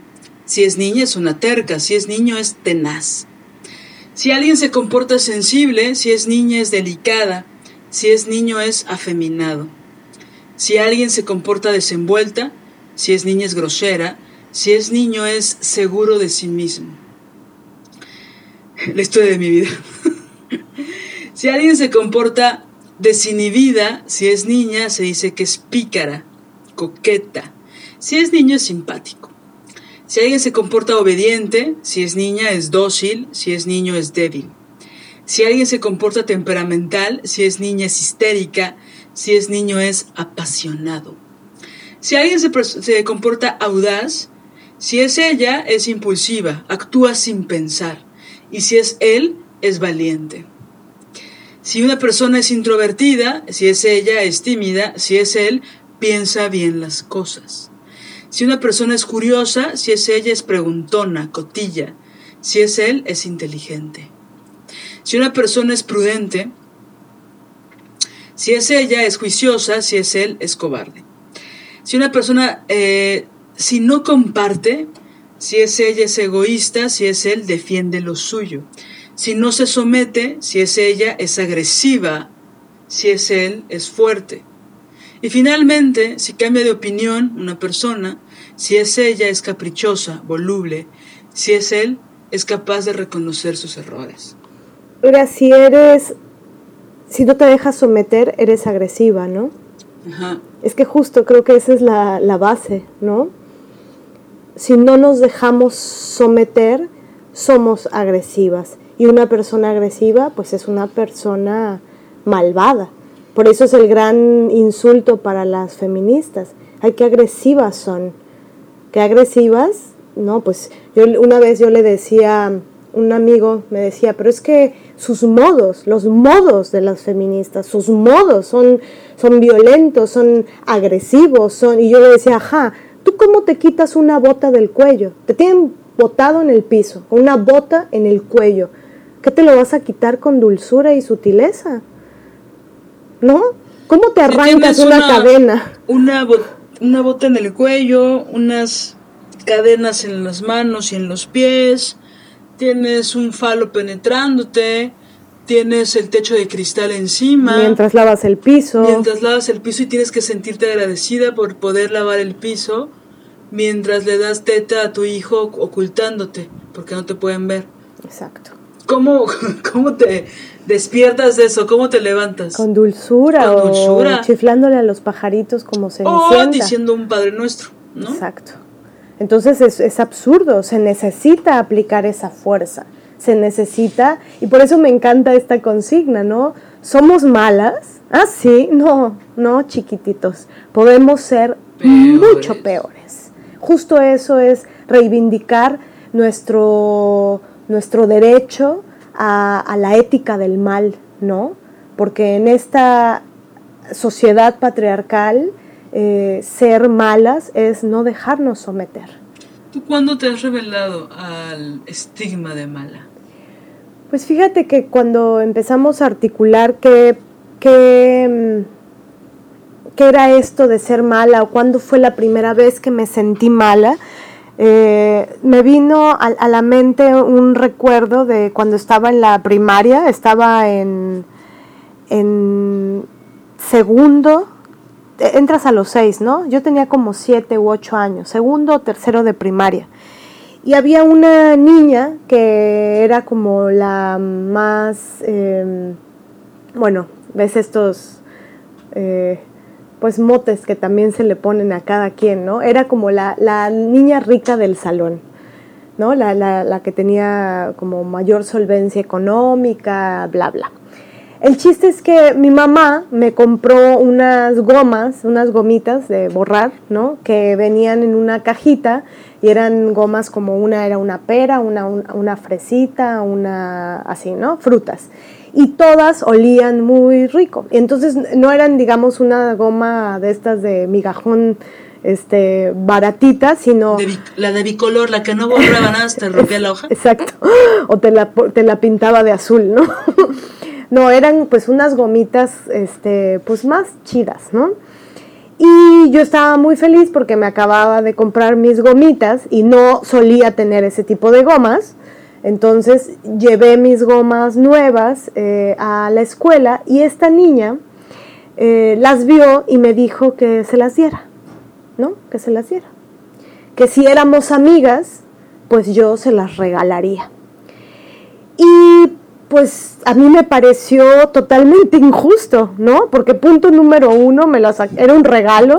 si es niña es una terca, si es niño es tenaz. Si alguien se comporta sensible, si es niña es delicada, si es niño es afeminado. Si alguien se comporta desenvuelta, si es niña es grosera, si es niño es seguro de sí mismo. La historia de mi vida. si alguien se comporta desinhibida, si es niña se dice que es pícara, coqueta. Si es niño es simpático. Si alguien se comporta obediente, si es niña es dócil, si es niño es débil. Si alguien se comporta temperamental, si es niña es histérica, si es niño es apasionado. Si alguien se, se comporta audaz, si es ella es impulsiva, actúa sin pensar. Y si es él, es valiente. Si una persona es introvertida, si es ella, es tímida, si es él, piensa bien las cosas. Si una persona es curiosa, si es ella es preguntona, cotilla, si es él es inteligente. Si una persona es prudente, Si es ella, es juiciosa, si es él, es cobarde. Si una persona, eh, si no comparte, si es ella, es egoísta, si es él, defiende lo suyo. Si no se somete, si es ella, es agresiva, si es él, es fuerte. Y finalmente, si cambia de opinión una persona, si es ella, es caprichosa, voluble, si es él, es capaz de reconocer sus errores. Mira, si eres, si no te dejas someter, eres agresiva, ¿no? Ajá. Es que justo creo que esa es la, la base, ¿no? Si no nos dejamos someter, somos agresivas. Y una persona agresiva, pues es una persona malvada. Por eso es el gran insulto para las feministas. Ay, qué agresivas son. Agresivas. No, pues yo una vez yo le decía, un amigo me decía, pero es que sus modos, los modos de las feministas, sus modos son, son violentos, son agresivos, son... Y yo le decía, ajá, ¿tú cómo te quitas una bota del cuello? Te tienen botado en el piso, una bota en el cuello. ¿Qué te lo vas a quitar con dulzura y sutileza? ¿No? ¿Cómo te arrancas una, cadena? Una, una bota en el cuello, unas cadenas en las manos y en los pies, tienes un falo penetrándote, tienes el techo de cristal encima. Mientras lavas el piso. Mientras lavas el piso y tienes que sentirte agradecida por poder lavar el piso mientras le das teta a tu hijo ocultándote, porque no te pueden ver. Exacto. ¿Cómo, cómo te despiertas de eso? ¿Cómo te levantas? Con dulzura, Con dulzura. o chiflándole a los pajaritos como se O diciendo un Padre Nuestro, ¿no? Exacto. Entonces es, es absurdo, se necesita aplicar esa fuerza, se necesita, y por eso me encanta esta consigna, ¿no? ¿Somos malas? Ah, sí, no, no, chiquititos, podemos ser mucho peores. Justo eso es reivindicar nuestro, nuestro derecho a, a la ética del mal, ¿no? Porque en esta sociedad patriarcal, eh, ser malas es no dejarnos someter. ¿Tú cuándo te has revelado al estigma de mala? Pues fíjate que cuando empezamos a articular qué, qué, qué era esto de ser mala o cuándo fue la primera vez que me sentí mala, eh, me vino a, la mente un recuerdo de cuando estaba en la primaria, estaba en, en segundo entras a los seis, ¿no? Yo tenía como siete u ocho años, segundo o tercero de primaria. Y había una niña que era como la más, eh, bueno, ves estos, eh, pues motes que también se le ponen a cada quien, ¿no? Era como la, la niña rica del salón, ¿no? La, la, la que tenía como mayor solvencia económica, bla, bla. El chiste es que mi mamá me compró unas gomas, unas gomitas de borrar, ¿no? Que venían en una cajita y eran gomas como una era una pera, una, una fresita, una así, ¿no? Frutas. Y todas olían muy rico. Entonces no eran, digamos, una goma de estas de migajón este, baratita, sino... De, la de bicolor, la que no borraba nada, te rompía la hoja. Exacto. O te la, te la pintaba de azul, ¿no? No, eran pues unas gomitas, este, pues más chidas, ¿no? Y yo estaba muy feliz porque me acababa de comprar mis gomitas y no solía tener ese tipo de gomas. Entonces llevé mis gomas nuevas eh, a la escuela y esta niña eh, las vio y me dijo que se las diera, ¿no? Que se las diera. Que si éramos amigas, pues yo se las regalaría. Y pues a mí me pareció totalmente injusto, ¿no? Porque punto número uno, me lo era un regalo.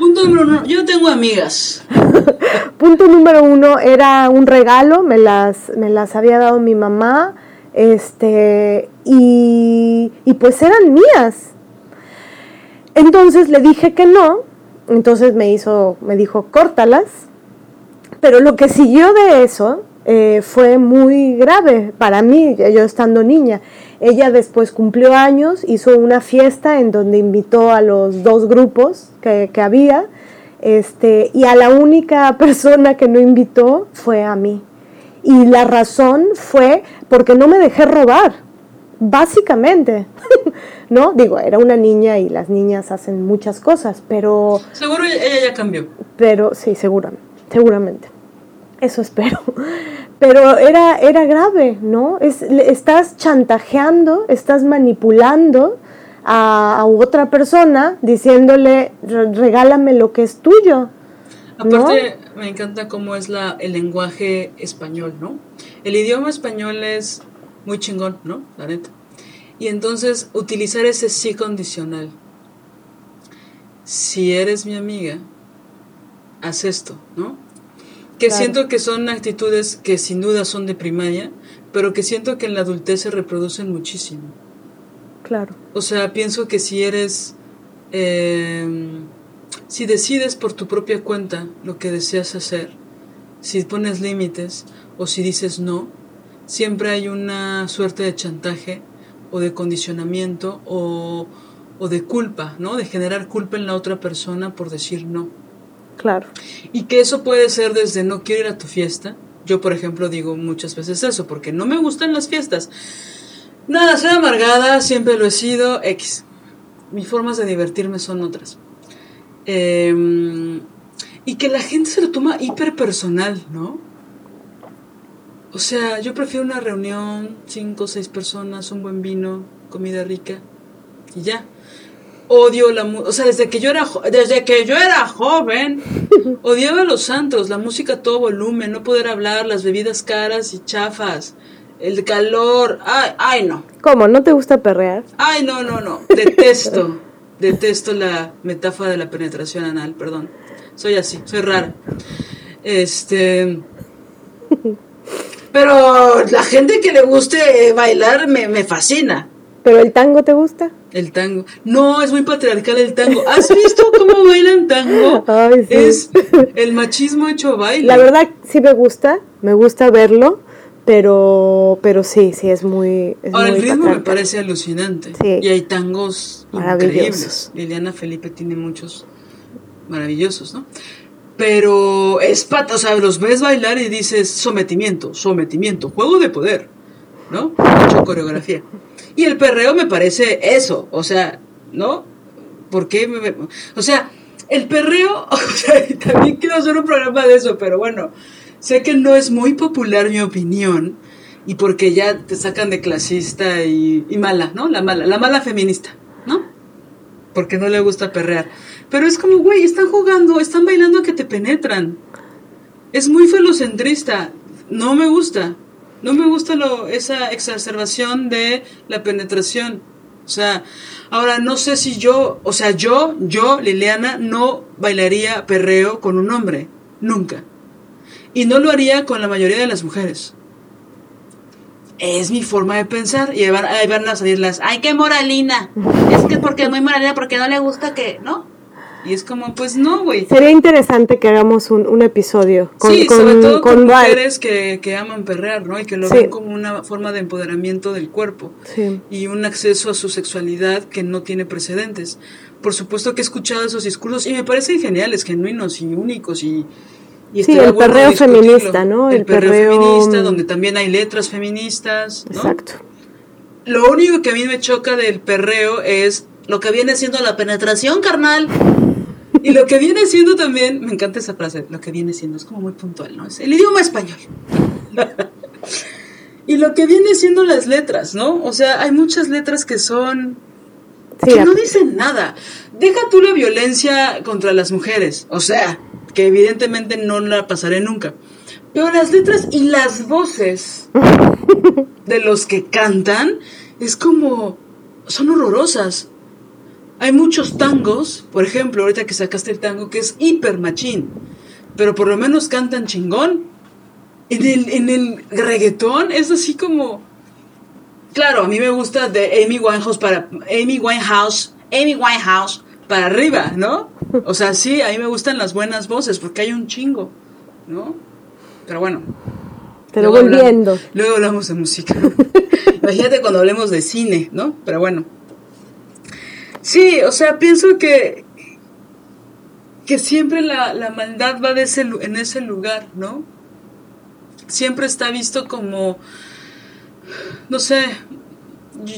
Punto número uno, yo tengo amigas. punto número uno era un regalo, me las, me las había dado mi mamá, este, y, y pues eran mías. Entonces le dije que no, entonces me hizo, me dijo, córtalas, pero lo que siguió de eso eh, fue muy grave para mí, yo estando niña. Ella después cumplió años, hizo una fiesta en donde invitó a los dos grupos que, que había, este, y a la única persona que no invitó fue a mí. Y la razón fue porque no me dejé robar, básicamente. ¿no? Digo, era una niña y las niñas hacen muchas cosas, pero... Seguro ella ya cambió. Pero sí, seguramente, seguramente. Eso espero. Pero era, era grave, ¿no? Es, estás chantajeando, estás manipulando a, otra persona diciéndole, regálame lo que es tuyo. Aparte, me encanta cómo es la, el lenguaje español, ¿no? El idioma español es muy chingón, ¿no? La neta. Y entonces utilizar ese sí condicional. Si eres mi amiga, haz esto, ¿no? Que siento que son actitudes que sin duda son de primaria, pero que siento que en la adultez se reproducen muchísimo. Claro. O sea, pienso que si eres... Em, si decides por tu propia cuenta lo que deseas hacer, si pones límites o si dices no, siempre hay una suerte de chantaje o de condicionamiento o, o de culpa, ¿no? De generar culpa en la otra persona por decir no. Claro. Y que eso puede ser desde no quiero ir a tu fiesta. Yo, por ejemplo, digo muchas veces eso, porque no me gustan las fiestas. Nada, soy amargada, siempre lo he sido, X. Mis formas de divertirme son otras. Em, y que la gente se lo toma hiper personal, ¿no? O sea, yo prefiero una reunión, cinco o seis personas, un buen vino, comida rica y ya odio la música, o sea, desde que yo era desde que yo era joven, odiaba los santos, la música a todo volumen, no poder hablar, las bebidas caras y chafas, el calor, ay, ay no. ¿Cómo? ¿No te gusta perrear? Ay, no, no, no, detesto, detesto la metáfora de la penetración anal, perdón. Soy así, soy rara. Este pero la gente que le guste bailar me, me fascina. ¿Pero el tango te gusta? El tango. No, es muy patriarcal el tango. ¿Has visto cómo bailan tango? Ay, sí. Es el machismo hecho baile. La verdad sí me gusta, me gusta verlo, pero pero sí, sí es muy Ahora el ritmo me parece alucinante. Sí. Y hay tangos increíbles. Liliana Felipe tiene muchos maravillosos, ¿no? Pero es pata, o sea, los ves bailar y dices sometimiento, sometimiento, juego de poder, ¿no? Mucha coreografía. Y el perreo me parece eso, o sea, ¿no? ¿Por qué? Me, o sea, el perreo, o sea, también quiero hacer un programa de eso, pero bueno, sé que no es muy popular mi opinión y porque ya te sacan de clasista y, y mala, ¿no? La mala, la mala feminista, ¿no? Porque no le gusta perrear. Pero es como, güey, están jugando, están bailando a que te penetran. Es muy felocentrista. No me gusta. No me gusta lo, esa exacerbación de la penetración. O sea, ahora no sé si yo, o sea, yo, yo, Liliana, no bailaría perreo con un hombre. Nunca. Y no lo haría con la mayoría de las mujeres. Es mi forma de pensar. Y ahí van, a salir las, ¡ay, qué moralina! Es que porque es muy moralina, porque no le gusta que, ¿no? Y es como, pues no, güey. Sería interesante que hagamos un, un episodio con, sí, sobre todo con, mujeres que, que, aman perrear, ¿no? Y que lo ven como una forma de empoderamiento del cuerpo. Sí. Y un acceso a su sexualidad que no tiene precedentes. Por supuesto que he escuchado esos discursos y me parecen geniales, genuinos y únicos y... y sí, el perreo feminista, ¿no? El, perreo, feminista, donde también hay letras feministas. ¿no? Exacto. Lo único que a mí me choca del perreo es lo que viene siendo la penetración carnal. Y lo que viene siendo también, me encanta esa frase, lo que viene siendo, es como muy puntual, ¿no? Es el idioma español. y lo que viene siendo las letras, ¿no? O sea, hay muchas letras que son... que no dicen nada. Deja tú la violencia contra las mujeres, o sea, que evidentemente no la pasaré nunca. Pero las letras y las voces de los que cantan es como... son horrorosas. Hay muchos tangos, por ejemplo, ahorita que sacaste el tango, que es hiper machín, pero por lo menos cantan chingón. En el, en el reggaetón es así como... Claro, a mí me gusta de Amy Winehouse para... Amy Winehouse, Amy Winehouse para arriba, ¿no? O sea, sí, a mí me gustan las buenas voces porque hay un chingo, ¿no? Pero bueno. Pero volviendo. luego hablamos de música. Imagínate cuando hablemos de cine, ¿no? Pero bueno. Sí, o sea, pienso que, que siempre la, la maldad va de ese, en ese lugar, ¿no? Siempre está visto como, no sé,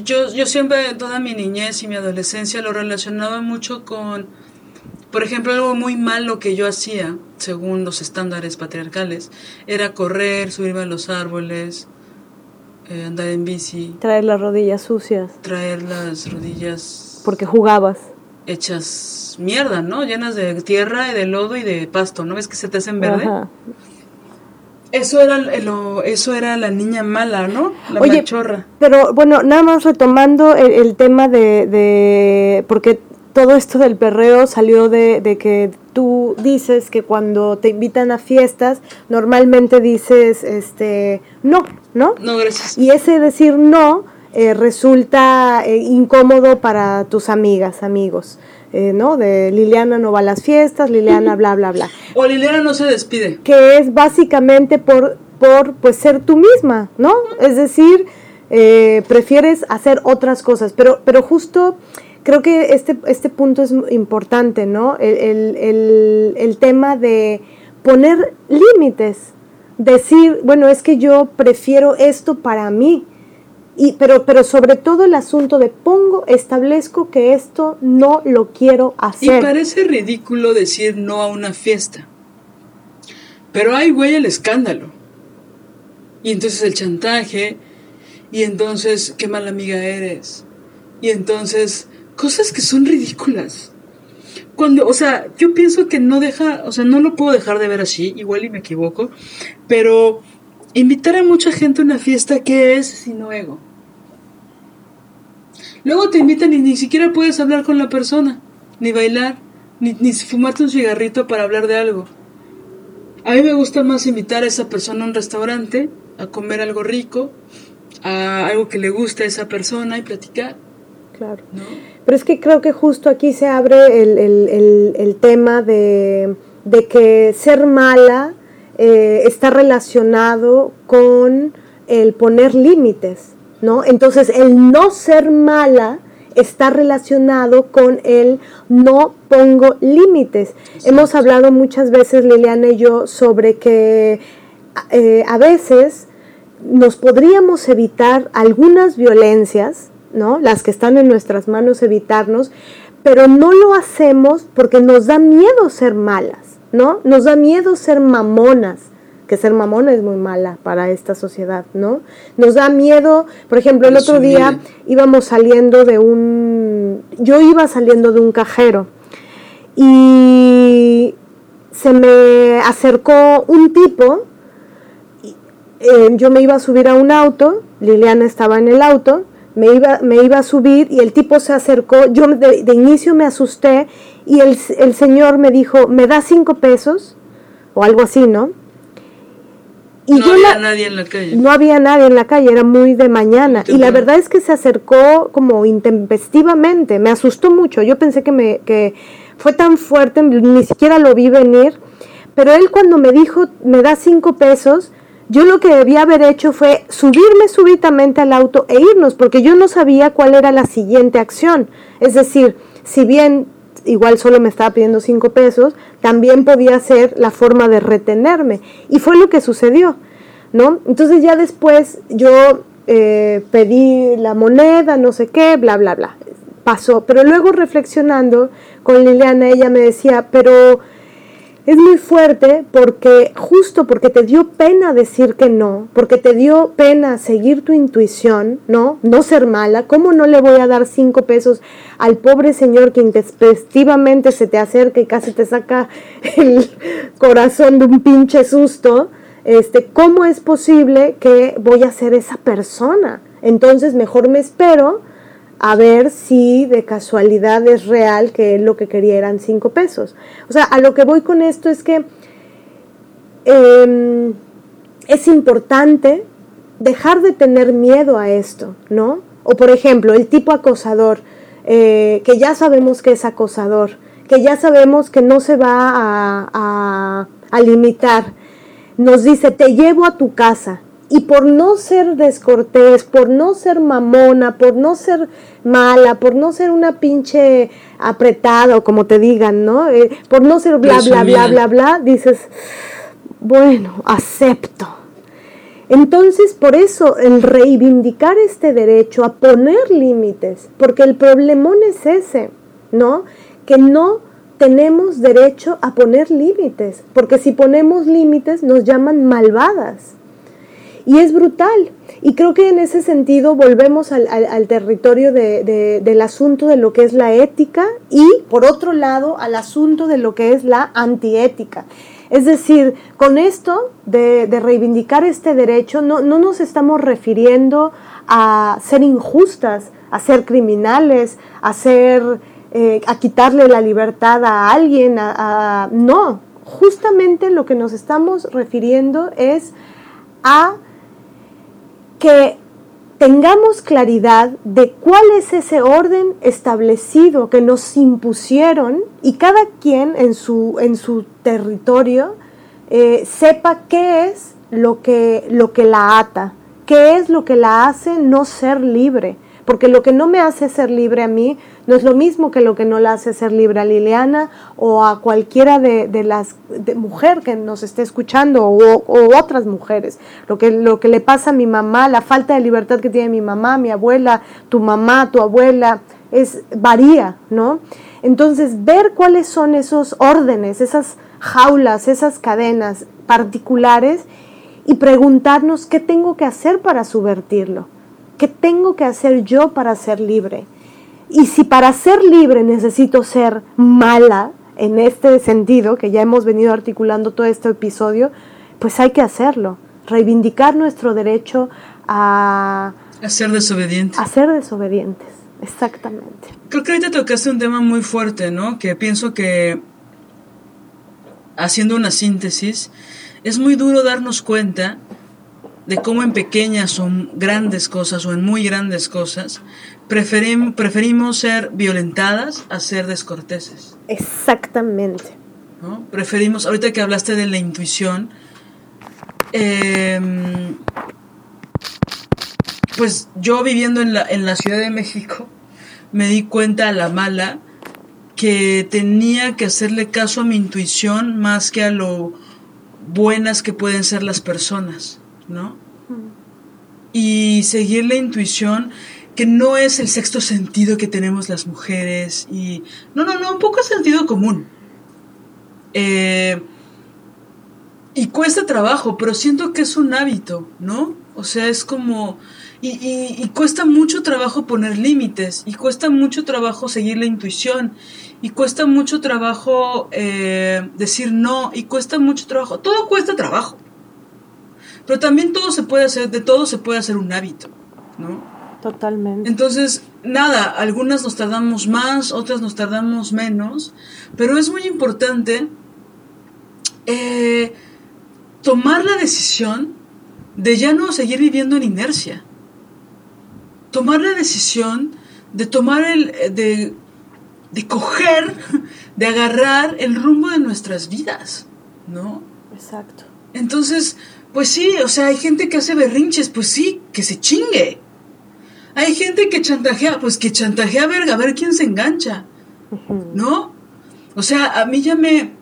yo, yo siempre, toda mi niñez y mi adolescencia lo relacionaba mucho con, por ejemplo, algo muy malo que yo hacía, según los estándares patriarcales, era correr, subirme a los árboles, eh, andar en bici, Traer las rodillas sucias. traer las rodillas Porque jugabas. hechas mierda, ¿no? Llenas de tierra y de lodo y de pasto, ¿no ves que se te hacen verde? Ajá. Eso era lo, eso era la niña mala, ¿no? La Oye, machorra. Pero bueno, nada más retomando el, el tema de, de- Porque todo esto del perreo salió de, de que tú dices que cuando te invitan a fiestas, normalmente dices, este, no, ¿no? No, gracias. Y ese decir no eh, resulta eh, incómodo para tus amigas, amigos, eh, ¿no? De Liliana no va a las fiestas, Liliana bla, bla, bla. O Liliana no se despide. Que es básicamente por, por pues, ser tú misma, ¿no? Es decir, eh, prefieres hacer otras cosas, pero, pero justo creo que este, este punto es importante, ¿no? El, el- el- el tema de poner límites, decir, bueno, es que yo prefiero esto para mí, y, pero, pero sobre todo el asunto de pongo, establezco que esto no lo quiero Y hacer. parece ridículo decir no a una fiesta. Pero hay, güey, el escándalo. Y entonces el chantaje. Y entonces, qué mala amiga eres. Y entonces, cosas que son ridículas. Cuando, o sea, yo pienso que no deja, o sea, no lo puedo dejar de ver así, igual y me equivoco, pero invitar a mucha gente a una fiesta, ¿qué es sino ego? Luego te invitan y ni siquiera puedes hablar con la persona, ni bailar, ni, ni fumarte un cigarrito para hablar de algo. A mí me gusta más invitar a esa persona a un restaurante, a comer algo rico, a algo que le guste a esa persona y platicar, Claro. ¿no? Pero es que creo que justo aquí se abre el, el- el- el tema de, de que ser mala eh, está relacionado con el poner límites, ¿no? Entonces el no ser mala está relacionado con el no pongo límites. Hemos hablado muchas veces, Liliana y yo, sobre que eh, a veces nos podríamos evitar algunas violencias, ¿no? Las que están en nuestras manos evitarnos, pero no lo hacemos porque nos da miedo ser malas, ¿no? Nos da miedo ser mamonas, que ser mamona es muy mala para esta sociedad, ¿no? Nos da miedo, por ejemplo, el otro día íbamos saliendo de un yo iba saliendo de un cajero y se me acercó un tipo eh, yo me iba a subir a un auto, Liliana estaba en el auto, me iba, me iba a subir y el tipo se acercó, yo de, de inicio me asusté y el, el señor me dijo, ¿me da cinco pesos? O algo así, ¿no? Y no yo había la- nadie en la calle. no había nadie en la calle, era muy de mañana. Y la verdad es que se acercó como intempestivamente, me asustó mucho. Yo pensé que, me, que fue tan fuerte, ni siquiera lo vi venir. Pero él cuando me dijo, me da cinco pesos, yo lo que debía haber hecho fue subirme súbitamente al auto e irnos, porque yo no sabía cuál era la siguiente acción. Es decir, si bien igual solo me estaba pidiendo cinco pesos, también podía ser la forma de retenerme. Y fue lo que sucedió, ¿no? Entonces ya después yo eh, pedí la moneda, no sé qué, bla, bla, bla. Pasó. Pero luego reflexionando con Liliana, ella me decía, pero es muy fuerte porque justo porque te dio pena decir que no, porque te dio pena seguir tu intuición, ¿no? No ser mala. ¿Cómo no le voy a dar cinco pesos al pobre señor que intempestivamente se te acerca y casi te saca el corazón de un pinche susto? Este, ¿cómo es posible que voy a ser esa persona? Entonces mejor me espero a ver si de casualidad es real que lo que quería eran cinco pesos. O sea, a lo que voy con esto es que eh, es importante dejar de tener miedo a esto, ¿no? O por ejemplo, el tipo acosador, eh, que ya sabemos que es acosador, que ya sabemos que no se va a, a limitar, nos dice, te llevo a tu casa, y por no ser descortés, por no ser mamona, por no ser mala, por no ser una pinche apretada o como te digan, ¿no? Eh, por no ser bla, bla, bla, bla, bla, dices, bueno, acepto. Entonces, por eso, el reivindicar este derecho a poner límites, porque el problemón es ese, ¿no? Que no tenemos derecho a poner límites, porque si ponemos límites nos llaman malvadas. Y es brutal. Y creo que en ese sentido volvemos al, territorio del asunto de lo que es la ética y, por otro lado, al asunto de lo que es la antiética. Es decir, con esto de, reivindicar este derecho, no, nos estamos refiriendo a ser injustas, a ser criminales, a ser eh, a quitarle la libertad a alguien, no, justamente lo que nos estamos refiriendo es a que tengamos claridad de cuál es ese orden establecido que nos impusieron y cada quien en su, en su territorio eh, sepa qué es lo que, lo que la ata, qué es lo que la hace no ser libre. Porque lo que no me hace ser libre a mí no es lo mismo que lo que no la hace ser libre a Liliana o a cualquiera de, las de mujer que nos esté escuchando o, otras mujeres. Lo que, lo que le pasa a mi mamá, la falta de libertad que tiene mi mamá, mi abuela, tu mamá, tu abuela, es varía, ¿no? Entonces, ver cuáles son esos órdenes, esas jaulas, esas cadenas particulares y preguntarnos qué tengo que hacer para subvertirlo. ¿Qué tengo que hacer yo para ser libre? Y si para ser libre necesito ser mala, en este sentido, que ya hemos venido articulando todo este episodio, pues hay que hacerlo. Reivindicar nuestro derecho a... A ser desobedientes. A ser desobedientes, exactamente. Creo que ahorita tocaste un tema muy fuerte, ¿no? Que pienso que, haciendo una síntesis, es muy duro darnos cuenta de cómo en pequeñas o grandes cosas o en muy grandes cosas preferimos, preferimos ser violentadas a ser descorteses. Exactamente. ¿no? Preferimos, ahorita que hablaste de la intuición, em, pues yo viviendo en la, en la Ciudad de México me di cuenta a la mala que tenía que hacerle caso a mi intuición más que a lo buenas que pueden ser las personas. ¿No? Y seguir la intuición que no es el sexto sentido que tenemos las mujeres y no, no, no, un poco sentido común. Eh, y cuesta trabajo, pero siento que es un hábito, ¿no? O sea, es como... Y, y, cuesta mucho trabajo poner límites, y cuesta mucho trabajo seguir la intuición, y cuesta mucho trabajo eh, decir no, y cuesta mucho trabajo, todo cuesta trabajo. Pero también todo se puede hacer, de todo se puede hacer un hábito, ¿no? Totalmente. Entonces, nada, algunas nos tardamos más, otras nos tardamos menos, pero es muy importante eh, tomar la decisión de ya no seguir viviendo en inercia. Tomar la decisión de tomar el, de, de coger, de agarrar el rumbo de nuestras vidas, ¿no? Exacto. Entonces, pues sí, o sea, hay gente que hace berrinches, pues sí, que se chingue. Hay gente que chantajea, pues que chantajea a ver, a ver quién se engancha. ¿No? O sea, a mí ya me,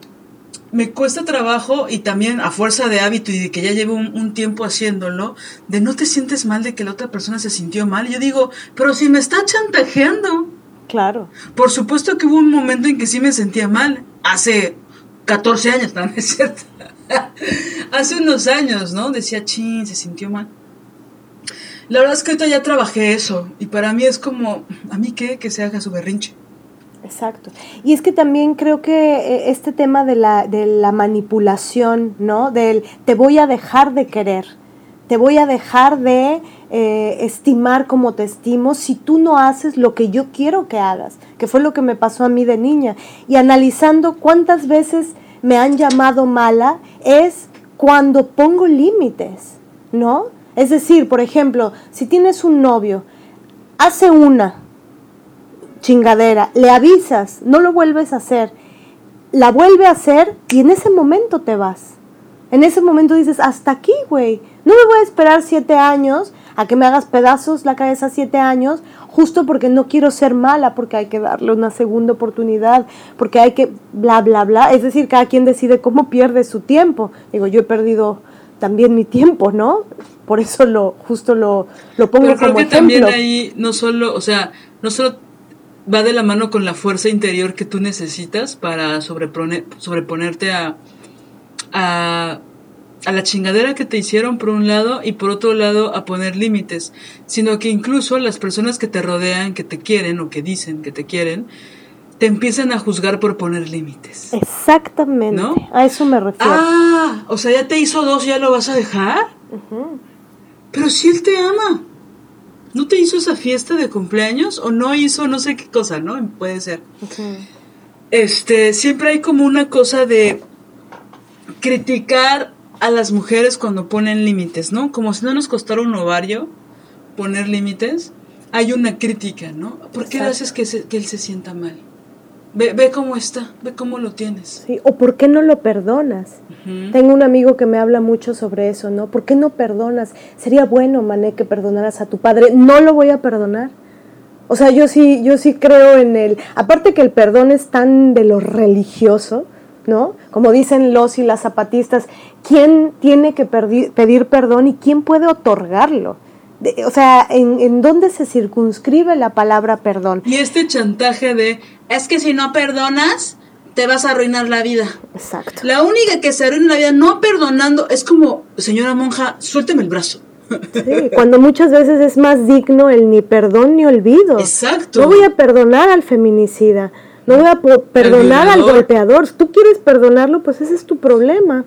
me cuesta trabajo y también a fuerza de hábito y de que ya llevo un, tiempo haciéndolo, de no te sientes mal de que la otra persona se sintió mal. yo digo, pero si me está chantajeando. Claro. Por supuesto que hubo un momento en que sí me sentía mal. Hace 14 años, también es cierto. Hace unos años, ¿no? Decía, chin, se sintió mal. La verdad es que ahorita ya trabajé eso y para mí es como, ¿a mí qué? Que se haga su berrinche. Exacto. Y es que también creo que eh, este tema de la, de la manipulación, ¿no? Del te voy a dejar de querer, te voy a dejar de eh, estimar como te estimo si tú no haces lo que yo quiero que hagas, que fue lo que me pasó a mí de niña. Y analizando cuántas veces me han llamado mala es cuando pongo límites, ¿no? Es decir, por ejemplo, si tienes un novio, hace una chingadera, le avisas, no lo vuelves a hacer, la vuelve a hacer y en ese momento te vas. En ese momento dices, hasta aquí, güey. No me voy a esperar siete años a que me hagas pedazos la cabeza siete años, justo porque no quiero ser mala, porque hay que darle una segunda oportunidad, porque hay que bla, bla, bla. Es decir, cada quien decide cómo pierde su tiempo. Digo, yo he perdido también mi tiempo, ¿no? Por eso lo justo lo, lo pongo Pero creo como que ejemplo. también ahí no solo, o sea, no solo va de la mano con la fuerza interior que tú necesitas para sobrepone- sobreponerte a, a, a la chingadera que te hicieron por un lado y por otro lado a poner límites, sino que incluso las personas que te rodean, que te quieren o que dicen que te quieren, te empiezan a juzgar por poner límites. Exactamente, ¿No? a eso me refiero. Ah, o sea, ya te hizo dos, ¿ya lo vas a dejar? Pero si él te ama. ¿No te hizo esa fiesta de cumpleaños? ¿O no hizo no sé qué cosa, no? Puede ser. Este, siempre hay como una cosa de criticar a las mujeres cuando ponen límites, ¿no? Como si no nos costara un ovario poner límites. Hay una crítica, ¿no? ¿Por qué Exacto. haces que, se- que él se sienta mal? Ve, ve cómo está, ve cómo lo tienes. Sí, ¿O por qué no lo perdonas? Tengo un amigo que me habla mucho sobre eso, ¿no? ¿Por qué no perdonas? Sería bueno, Mané, que perdonaras a tu padre. No lo voy a perdonar. O sea, yo sí, yo sí creo en el. Aparte que el perdón es tan de lo religioso, ¿no? Como dicen los y las zapatistas, ¿quién tiene que pedir perdón y quién puede otorgarlo? De- o sea, ¿en, ¿en dónde se circunscribe la palabra perdón? Y este chantaje de, es que si no perdonas, te vas a arruinar la vida. Exacto. La única que se arruina la vida no perdonando es como, señora monja, suélteme el brazo. Sí, cuando muchas veces es más digno el ni perdón ni olvido. Exacto. No voy a perdonar al feminicida, no voy a perdonar al golpeador. Si tú quieres perdonarlo, pues ese es tu problema.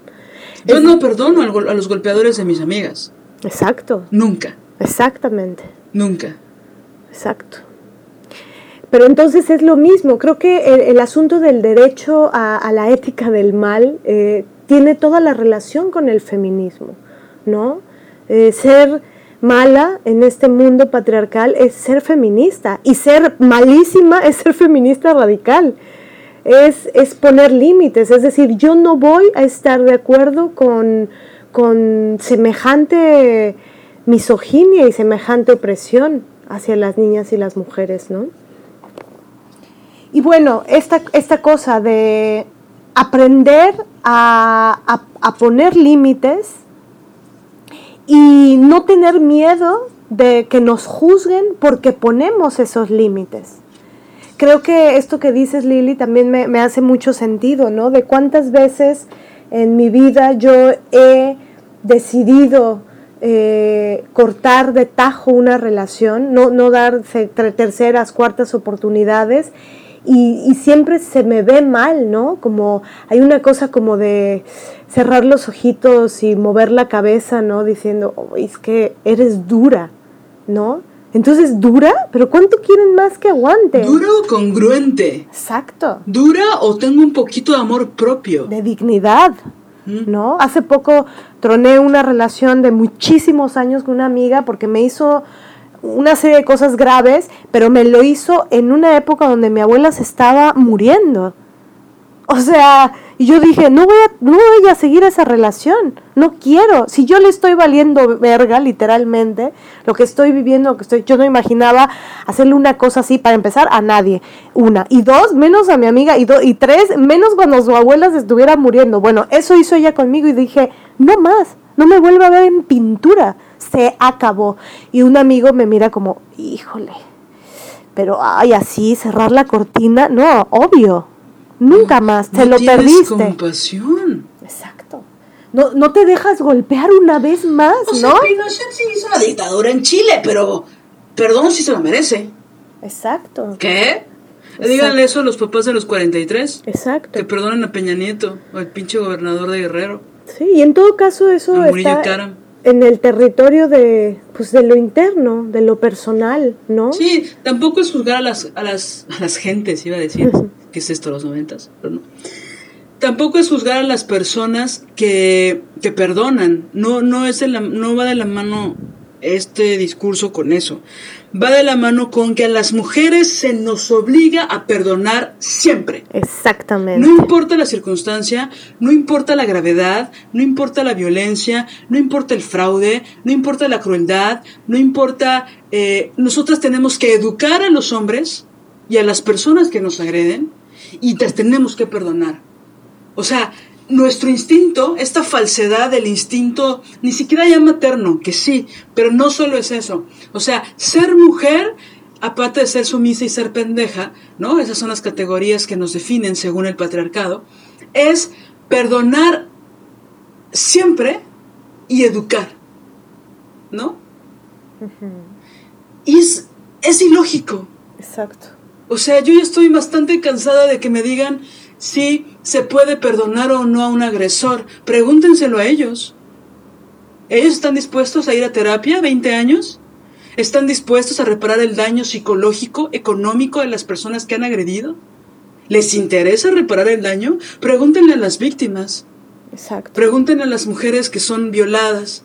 Yo no perdono al a los golpeadores de mis amigas. Exacto, Nunca, exactamente, nunca. exacto. Pero entonces es lo mismo, creo que el, el asunto del derecho a, a la ética del mal eh, tiene toda la relación con el feminismo, ¿no? Eh, ser mala en este mundo patriarcal es ser feminista y ser malísima es ser feminista radical. Es, es poner límites, es decir, yo no voy a estar de acuerdo con, con semejante misoginia y semejante opresión hacia las niñas y las mujeres, ¿no? Y bueno, esta, esta cosa de aprender a, a- a poner límites y no tener miedo de que nos juzguen porque ponemos esos límites. Creo que esto que dices, Lili, también me, me hace mucho sentido, ¿no? De cuántas veces en mi vida yo he decidido eh, cortar de tajo una relación, no, no dar terceras, cuartas oportunidades. Y, y siempre se me ve mal, ¿no? Como hay una cosa como de cerrar los ojitos y mover la cabeza, ¿no? Diciendo, "Oh, es que eres dura, ¿no? Entonces, ¿dura? ¿Pero cuánto quieren más que aguante? ¿Dura o congruente? Exacto. ¿Dura o tengo un poquito de amor propio? De dignidad, Mm. ¿no? Hace poco troné una relación de muchísimos años con una amiga porque me hizo una serie de cosas graves, pero me lo hizo en una época donde mi abuela se estaba muriendo. O sea, y yo dije, no voy, a, no voy a seguir esa relación, no quiero. Si yo le estoy valiendo verga, literalmente, lo que estoy viviendo, lo que estoy, yo no imaginaba hacerle una cosa así para empezar a nadie. Una. Y dos, menos a mi amiga. Y, do- y tres, menos cuando su abuela se estuviera muriendo. Bueno, eso hizo ella conmigo y dije, no más, no me vuelva a ver en pintura. Se acabó. Y un amigo me mira como, híjole. Pero, ay, así, cerrar la cortina, no, obvio. Nunca más, te No lo tienes perdiste. compasión. Exacto. No, no te dejas golpear una vez más, O sea, ¿no? Pinochet sí hizo una dictadura en Chile, pero perdón si se lo merece. Exacto. ¿Qué? Díganle eso a los papás de los 43. Exacto. Que perdonen a Peña Nieto o al pinche gobernador de Guerrero. Sí, y en todo caso eso A Murillo está Karam. En el territorio de, pues, de lo interno, de lo personal, ¿no? Sí, tampoco es juzgar a las, a las, a las gentes, iba a decir. ¿Qué es esto, los noventas? Pero no. Tampoco es juzgar a las personas que, que perdonan. No, no, es de la- no va de la mano este discurso con eso. Va de la mano con que a las mujeres se nos obliga a perdonar siempre. Exactamente. No importa la circunstancia, no importa la gravedad, no importa la violencia, no importa el fraude, no importa la crueldad, no importa... eh, nosotras tenemos que educar a los hombres y a las personas que nos agreden y las tenemos que perdonar. O sea, nuestro instinto, esta falsedad del instinto, ni siquiera ya materno, que sí, pero no solo es eso. O sea, ser mujer, aparte de ser sumisa y ser pendeja, ¿no? Esas son las categorías que nos definen según el patriarcado, es perdonar siempre y educar, ¿no? Y es, es ilógico. Exacto. O sea, yo ya estoy bastante cansada de que me digan si se puede perdonar o no a un agresor. Pregúntenselo a ellos. ¿Ellos están dispuestos a ir a terapia 20 años? ¿Están dispuestos a reparar el daño psicológico, económico de las personas que han agredido? ¿Les interesa reparar el daño? Pregúntenle a las víctimas. Exacto. Pregúntenle a las mujeres que son violadas.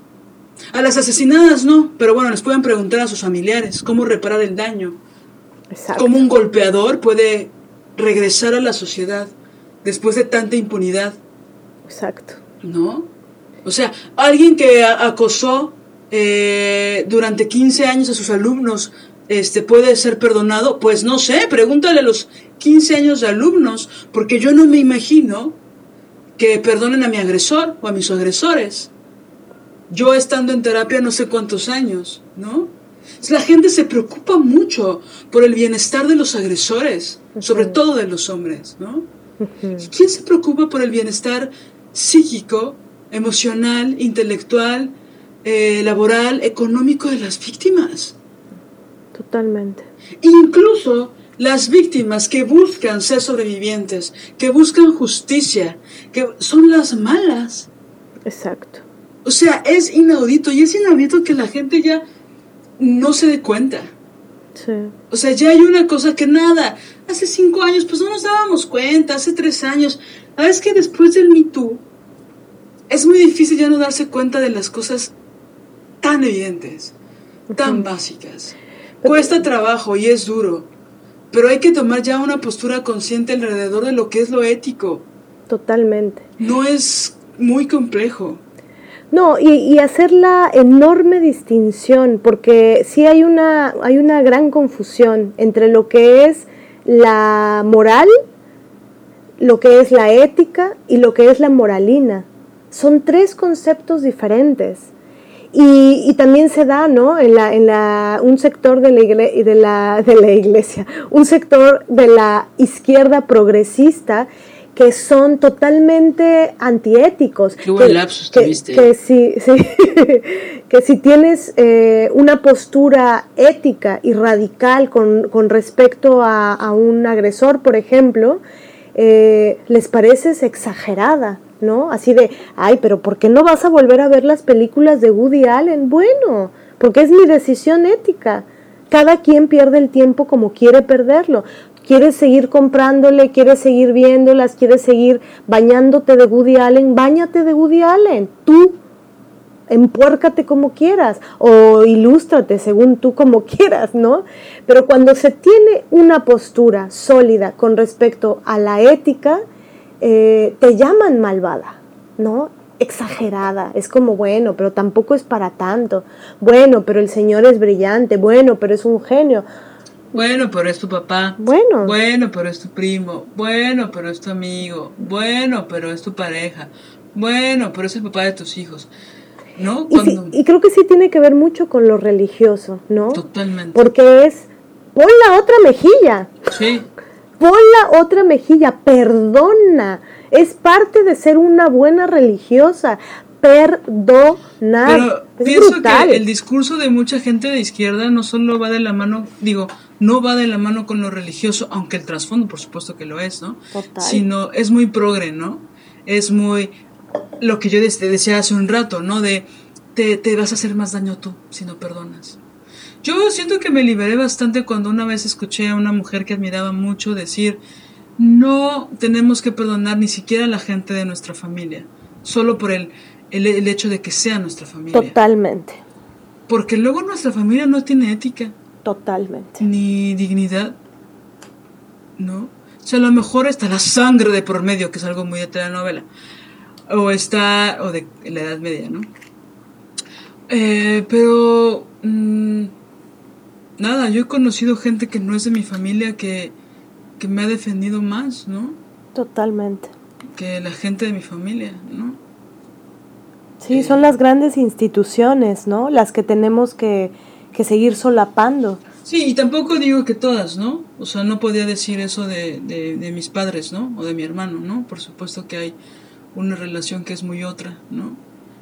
A las asesinadas no, pero bueno, les pueden preguntar a sus familiares cómo reparar el daño. Exacto. Cómo un golpeador puede regresar a la sociedad después de tanta impunidad, Exacto. ¿no? O sea, alguien que acosó eh, durante 15 años a sus alumnos, este, ¿puede ser perdonado? Pues no sé, pregúntale a los 15 años de alumnos, porque yo no me imagino que perdonen a mi agresor o a mis agresores. Yo estando en terapia no sé cuántos años, ¿no? La gente se preocupa mucho por el bienestar de los agresores, sobre todo de los hombres, ¿no? ¿Y quién se preocupa por el bienestar psíquico, emocional, intelectual, eh, laboral, económico de las víctimas? Totalmente. Incluso las víctimas que buscan ser sobrevivientes, que buscan justicia, que son las malas. Exacto. O sea, es inaudito y es inaudito que la gente ya no se dé cuenta. Sí. O sea, ya hay una cosa que nada, hace cinco años pues no nos dábamos cuenta, hace tres años. ¿Sabes que después del Me Too es muy difícil ya no darse cuenta de las cosas tan evidentes, tan básicas? Cuesta trabajo y es duro, pero hay que tomar ya una postura consciente alrededor de lo que es lo ético. Totalmente. No es muy complejo. No, y, y hacer la enorme distinción, porque sí hay una, hay una gran confusión entre lo que es la moral, lo que es la ética y lo que es la moralina. Son tres conceptos diferentes. Y, también se da, ¿no? En, la, en la, un sector de la, de, la, de la iglesia, un sector de la izquierda progresista que son totalmente antiéticos. Qué buen que- lapsus que- tuviste. que si, sí, que si tienes eh, una postura ética y radical con, con respecto a, a un agresor, por ejemplo, eh, les pareces exagerada, ¿no? Así de, ay, pero ¿por qué no vas a volver a ver las películas de Woody Allen? Bueno, porque es mi decisión ética. Cada quien pierde el tiempo como quiere perderlo. Quieres seguir comprándole, quieres seguir viéndolas, quieres seguir bañándote de Woody Allen, bañate de Woody Allen. Tú empuércate como quieras o ilústrate según tú como quieras, ¿no? Pero cuando se tiene una postura sólida con respecto a la ética, eh, te llaman malvada, ¿no? Exagerada, es como bueno, pero tampoco es para tanto. Bueno, pero el Señor es brillante, bueno, pero es un genio. Bueno, pero es tu papá. Bueno. Bueno, pero es tu primo. Bueno, pero es tu amigo. Bueno, pero es tu pareja. Bueno, pero es el papá de tus hijos. ¿No? Y, sí- y creo que sí tiene que ver mucho con lo religioso, ¿no? Totalmente. Porque es, pon la otra mejilla, Sí. pon la otra mejilla, perdona. Es parte de ser una buena religiosa. Perdonar. Pero es pienso brutal. que el discurso de mucha gente de izquierda no solo va de la mano, digo, no va de la mano con lo religioso, aunque el trasfondo por supuesto que lo es, ¿no? Total. Sino es muy progre, ¿no? Es muy lo que yo te decía hace un rato, ¿no? De te, te vas a hacer más daño tú si no perdonas. Yo siento que me liberé bastante cuando una vez escuché a una mujer que admiraba mucho decir, no tenemos que perdonar ni siquiera a la gente de nuestra familia, solo por el, el, el hecho de que sea nuestra familia. Totalmente, Porque luego nuestra familia no tiene ética totalmente. ni dignidad, ¿no? O sea, a lo mejor está la sangre de por medio, que es algo muy de telenovela, o está, o de la Edad Media, ¿no? Eh, pero, mm, nada, yo he conocido gente que no es de mi familia que, que me ha defendido más, ¿no? Totalmente. que la gente de mi familia, ¿no? Sí, son las grandes instituciones, ¿no? Las que tenemos que, que seguir solapando. Sí, y tampoco digo que todas, ¿no? O sea, no podía decir eso de, de, de, mis padres, ¿no? O de mi hermano, ¿no? Por supuesto que hay una relación que es muy otra, ¿no?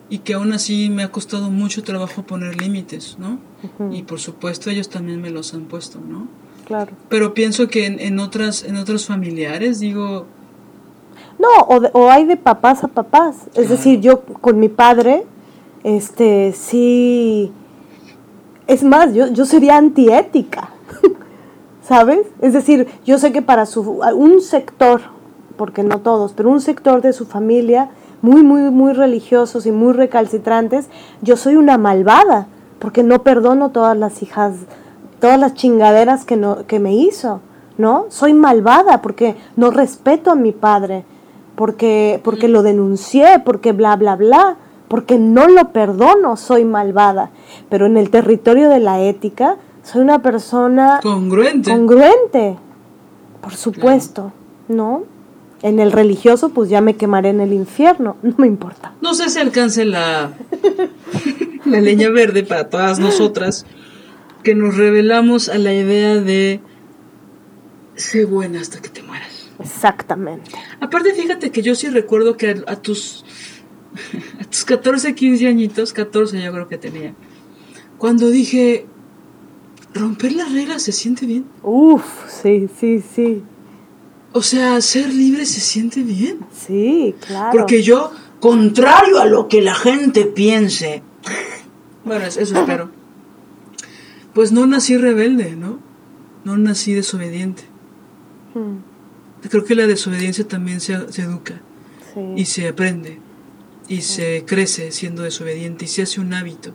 Y que aún así me ha costado mucho trabajo poner límites, ¿no? Y por supuesto ellos también me los han puesto, ¿no? Claro. Pero pienso que en, en otras, en otros familiares, digo, no, o, de, o, hay de papás a papás. Es decir, yo con mi padre, este, sí. Es más, yo, yo sería antiética. ¿Sabes? Es decir, yo sé que para su, un sector, porque no todos, pero un sector de su familia, muy, muy, muy religiosos y muy recalcitrantes, yo soy una malvada, porque no perdono todas las hijas, todas las chingaderas que, no, que me hizo, ¿no? Soy malvada porque no respeto a mi padre porque, porque lo denuncié, porque bla, bla, bla, porque no lo perdono, soy malvada. Pero en el territorio de la ética, soy una persona congruente. Congruente, por supuesto, ¿no? En el religioso, pues ya me quemaré en el infierno, no me importa. No sé si alcance la, la leña verde para todas nosotras que nos revelamos a la idea de ser buena hasta que te mueras. Exactamente. Aparte, fíjate que yo sí recuerdo que a, tus a tus 14, 15 añitos, 14 yo creo que tenía, cuando dije, romper las reglas se siente bien. Uf, sí, sí, sí. O sea, ser libre se siente bien. Sí, claro. Porque yo, contrario a lo que la gente piense, bueno, eso espero, pues no nací rebelde, ¿no? No nací desobediente. Hmm creo que la desobediencia también se, se educa sí. y se aprende y se crece siendo desobediente y se hace un hábito.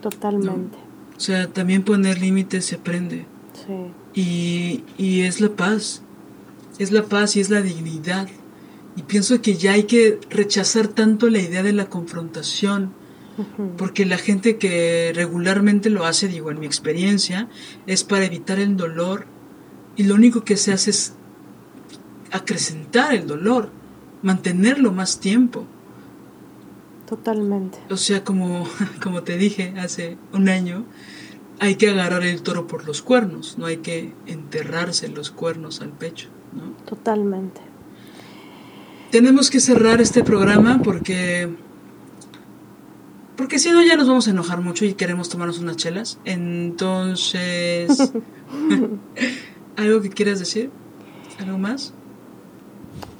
Totalmente. ¿no? O sea, también poner límites se aprende. Sí. Y, y es la paz, es la paz y es la dignidad. Y pienso que ya hay que rechazar tanto la idea de la confrontación, uh -huh. porque la gente que regularmente lo hace, digo, en mi experiencia, es para evitar el dolor y lo único que se hace es acrecentar el dolor, mantenerlo más tiempo. Totalmente. O sea, como, como te dije hace un año, hay que agarrar el toro por los cuernos, no hay que enterrarse los cuernos al pecho. ¿no? Totalmente. Tenemos que cerrar este programa porque porque si no ya nos vamos a enojar mucho y queremos tomarnos unas chelas. Entonces, ¿algo que quieras decir? ¿Algo más?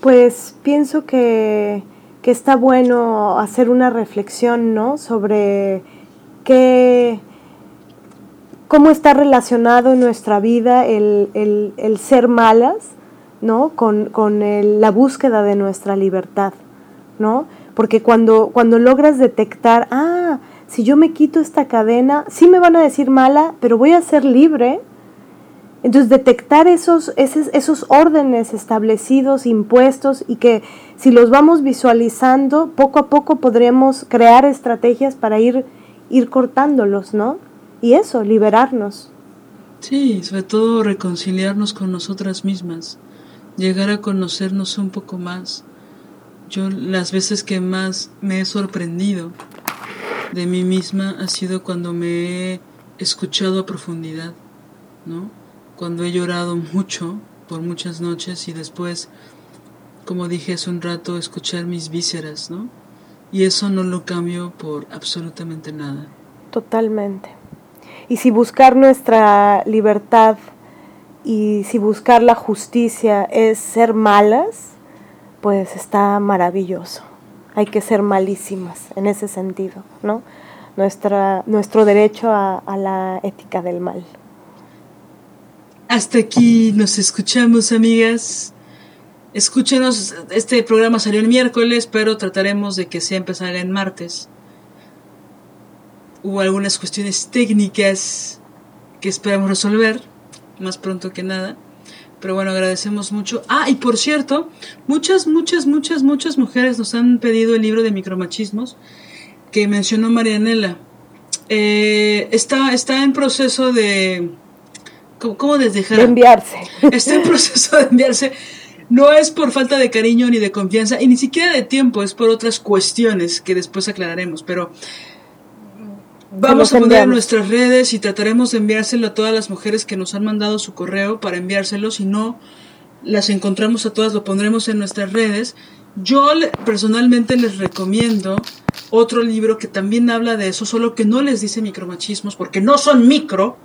Pues pienso que, que, está bueno hacer una reflexión, ¿no? Sobre qué, cómo está relacionado en nuestra vida el, el, ser malas, ¿no? Con, con la búsqueda de nuestra libertad, ¿no? Porque cuando, cuando logras detectar, ah, si yo me quito esta cadena, sí me van a decir mala, pero voy a ser libre, entonces, detectar esos, esos, esos, órdenes establecidos, impuestos, y que si los vamos visualizando, poco a poco podremos crear estrategias para ir, ir cortándolos, ¿no? Y eso, liberarnos. Sí, sobre todo reconciliarnos con nosotras mismas, llegar a conocernos un poco más. Yo las veces que más me he sorprendido de mí misma ha sido cuando me he escuchado a profundidad, ¿no? Cuando he llorado mucho por muchas noches y después, como dije hace un rato, escuchar mis vísceras, ¿no? Y eso no lo cambio por absolutamente nada. Totalmente. Y si buscar nuestra libertad y si buscar la justicia es ser malas, pues está maravilloso. Hay que ser malísimas en ese sentido, ¿no? Nuestra, nuestro derecho a, a la ética del mal. Hasta aquí nos escuchamos, amigas. Escúchenos, este programa salió el miércoles, pero trataremos de que siempre salga en martes. Hubo algunas cuestiones técnicas que esperamos resolver, más pronto que nada. Pero bueno, agradecemos mucho. Ah, y por cierto, muchas, muchas, muchas, muchas mujeres nos han pedido el libro de micromachismos que mencionó Marianela. Eh, está, está en proceso de ¿Cómo, les dejar? De enviarse. Está en proceso de enviarse. no es por falta de cariño ni de confianza y ni siquiera de tiempo, es por otras cuestiones que después aclararemos, pero vamos a poner en nuestras redes y trataremos de enviárselo a todas las mujeres que nos han mandado su correo para enviárselo, si no las encontramos a todas, lo pondremos en nuestras redes. Yo personalmente les recomiendo otro libro que también habla de eso, solo que no les dice micromachismos, porque no son micro,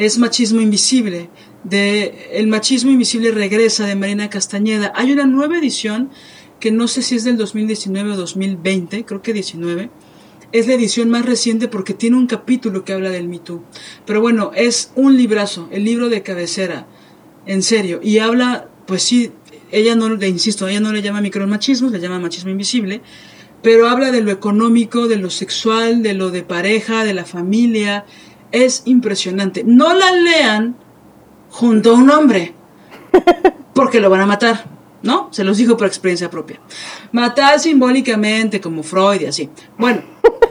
es Machismo Invisible, El Machismo Invisible regresa de Marina Castañeda. Hay una nueva edición que no sé si es del 2019 o 2020, creo que 19. Es la edición más reciente porque tiene un capítulo que habla del Me Pero bueno, es un librazo, el libro de cabecera, en serio. Y habla, pues sí, ella no, le insisto, ella no le llama micromachismo, le llama machismo invisible, pero habla de lo económico, de lo sexual, de lo de pareja, de la familia. Es impresionante. No la lean junto a un hombre, porque lo van a matar, ¿no? Se los digo por experiencia propia. Matar simbólicamente, como Freud y así. Bueno,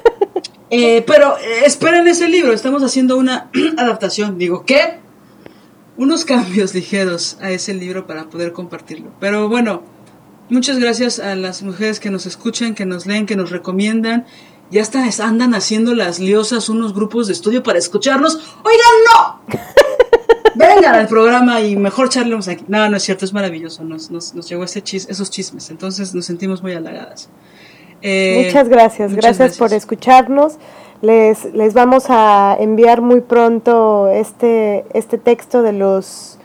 eh, pero eh, esperen ese libro, estamos haciendo una adaptación. Digo, ¿qué? Unos cambios ligeros a ese libro para poder compartirlo. Pero bueno, muchas gracias a las mujeres que nos escuchan, que nos leen, que nos recomiendan. Ya hasta andan haciendo las liosas unos grupos de estudio para escucharnos. Oigan, no vengan al programa y mejor charlemos aquí. No, no es cierto, es maravilloso. Nos, nos, nos llegó ese chis, esos chismes, entonces nos sentimos muy halagadas. Eh, muchas gracias, gracias, por escucharnos. Les, les vamos a enviar muy pronto este, este texto de los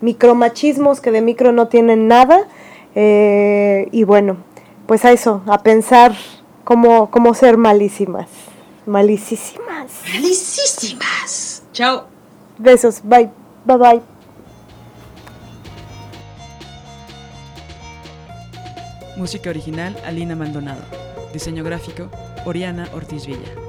micromachismos que de micro no tienen nada. Eh, y bueno, pues a eso, a pensar cómo, cómo ser malísimas. Malicísimas. Malicísimas. Chao. Besos. Bye. Bye bye. Música original Alina Maldonado. Diseño gráfico Oriana Ortiz Villa.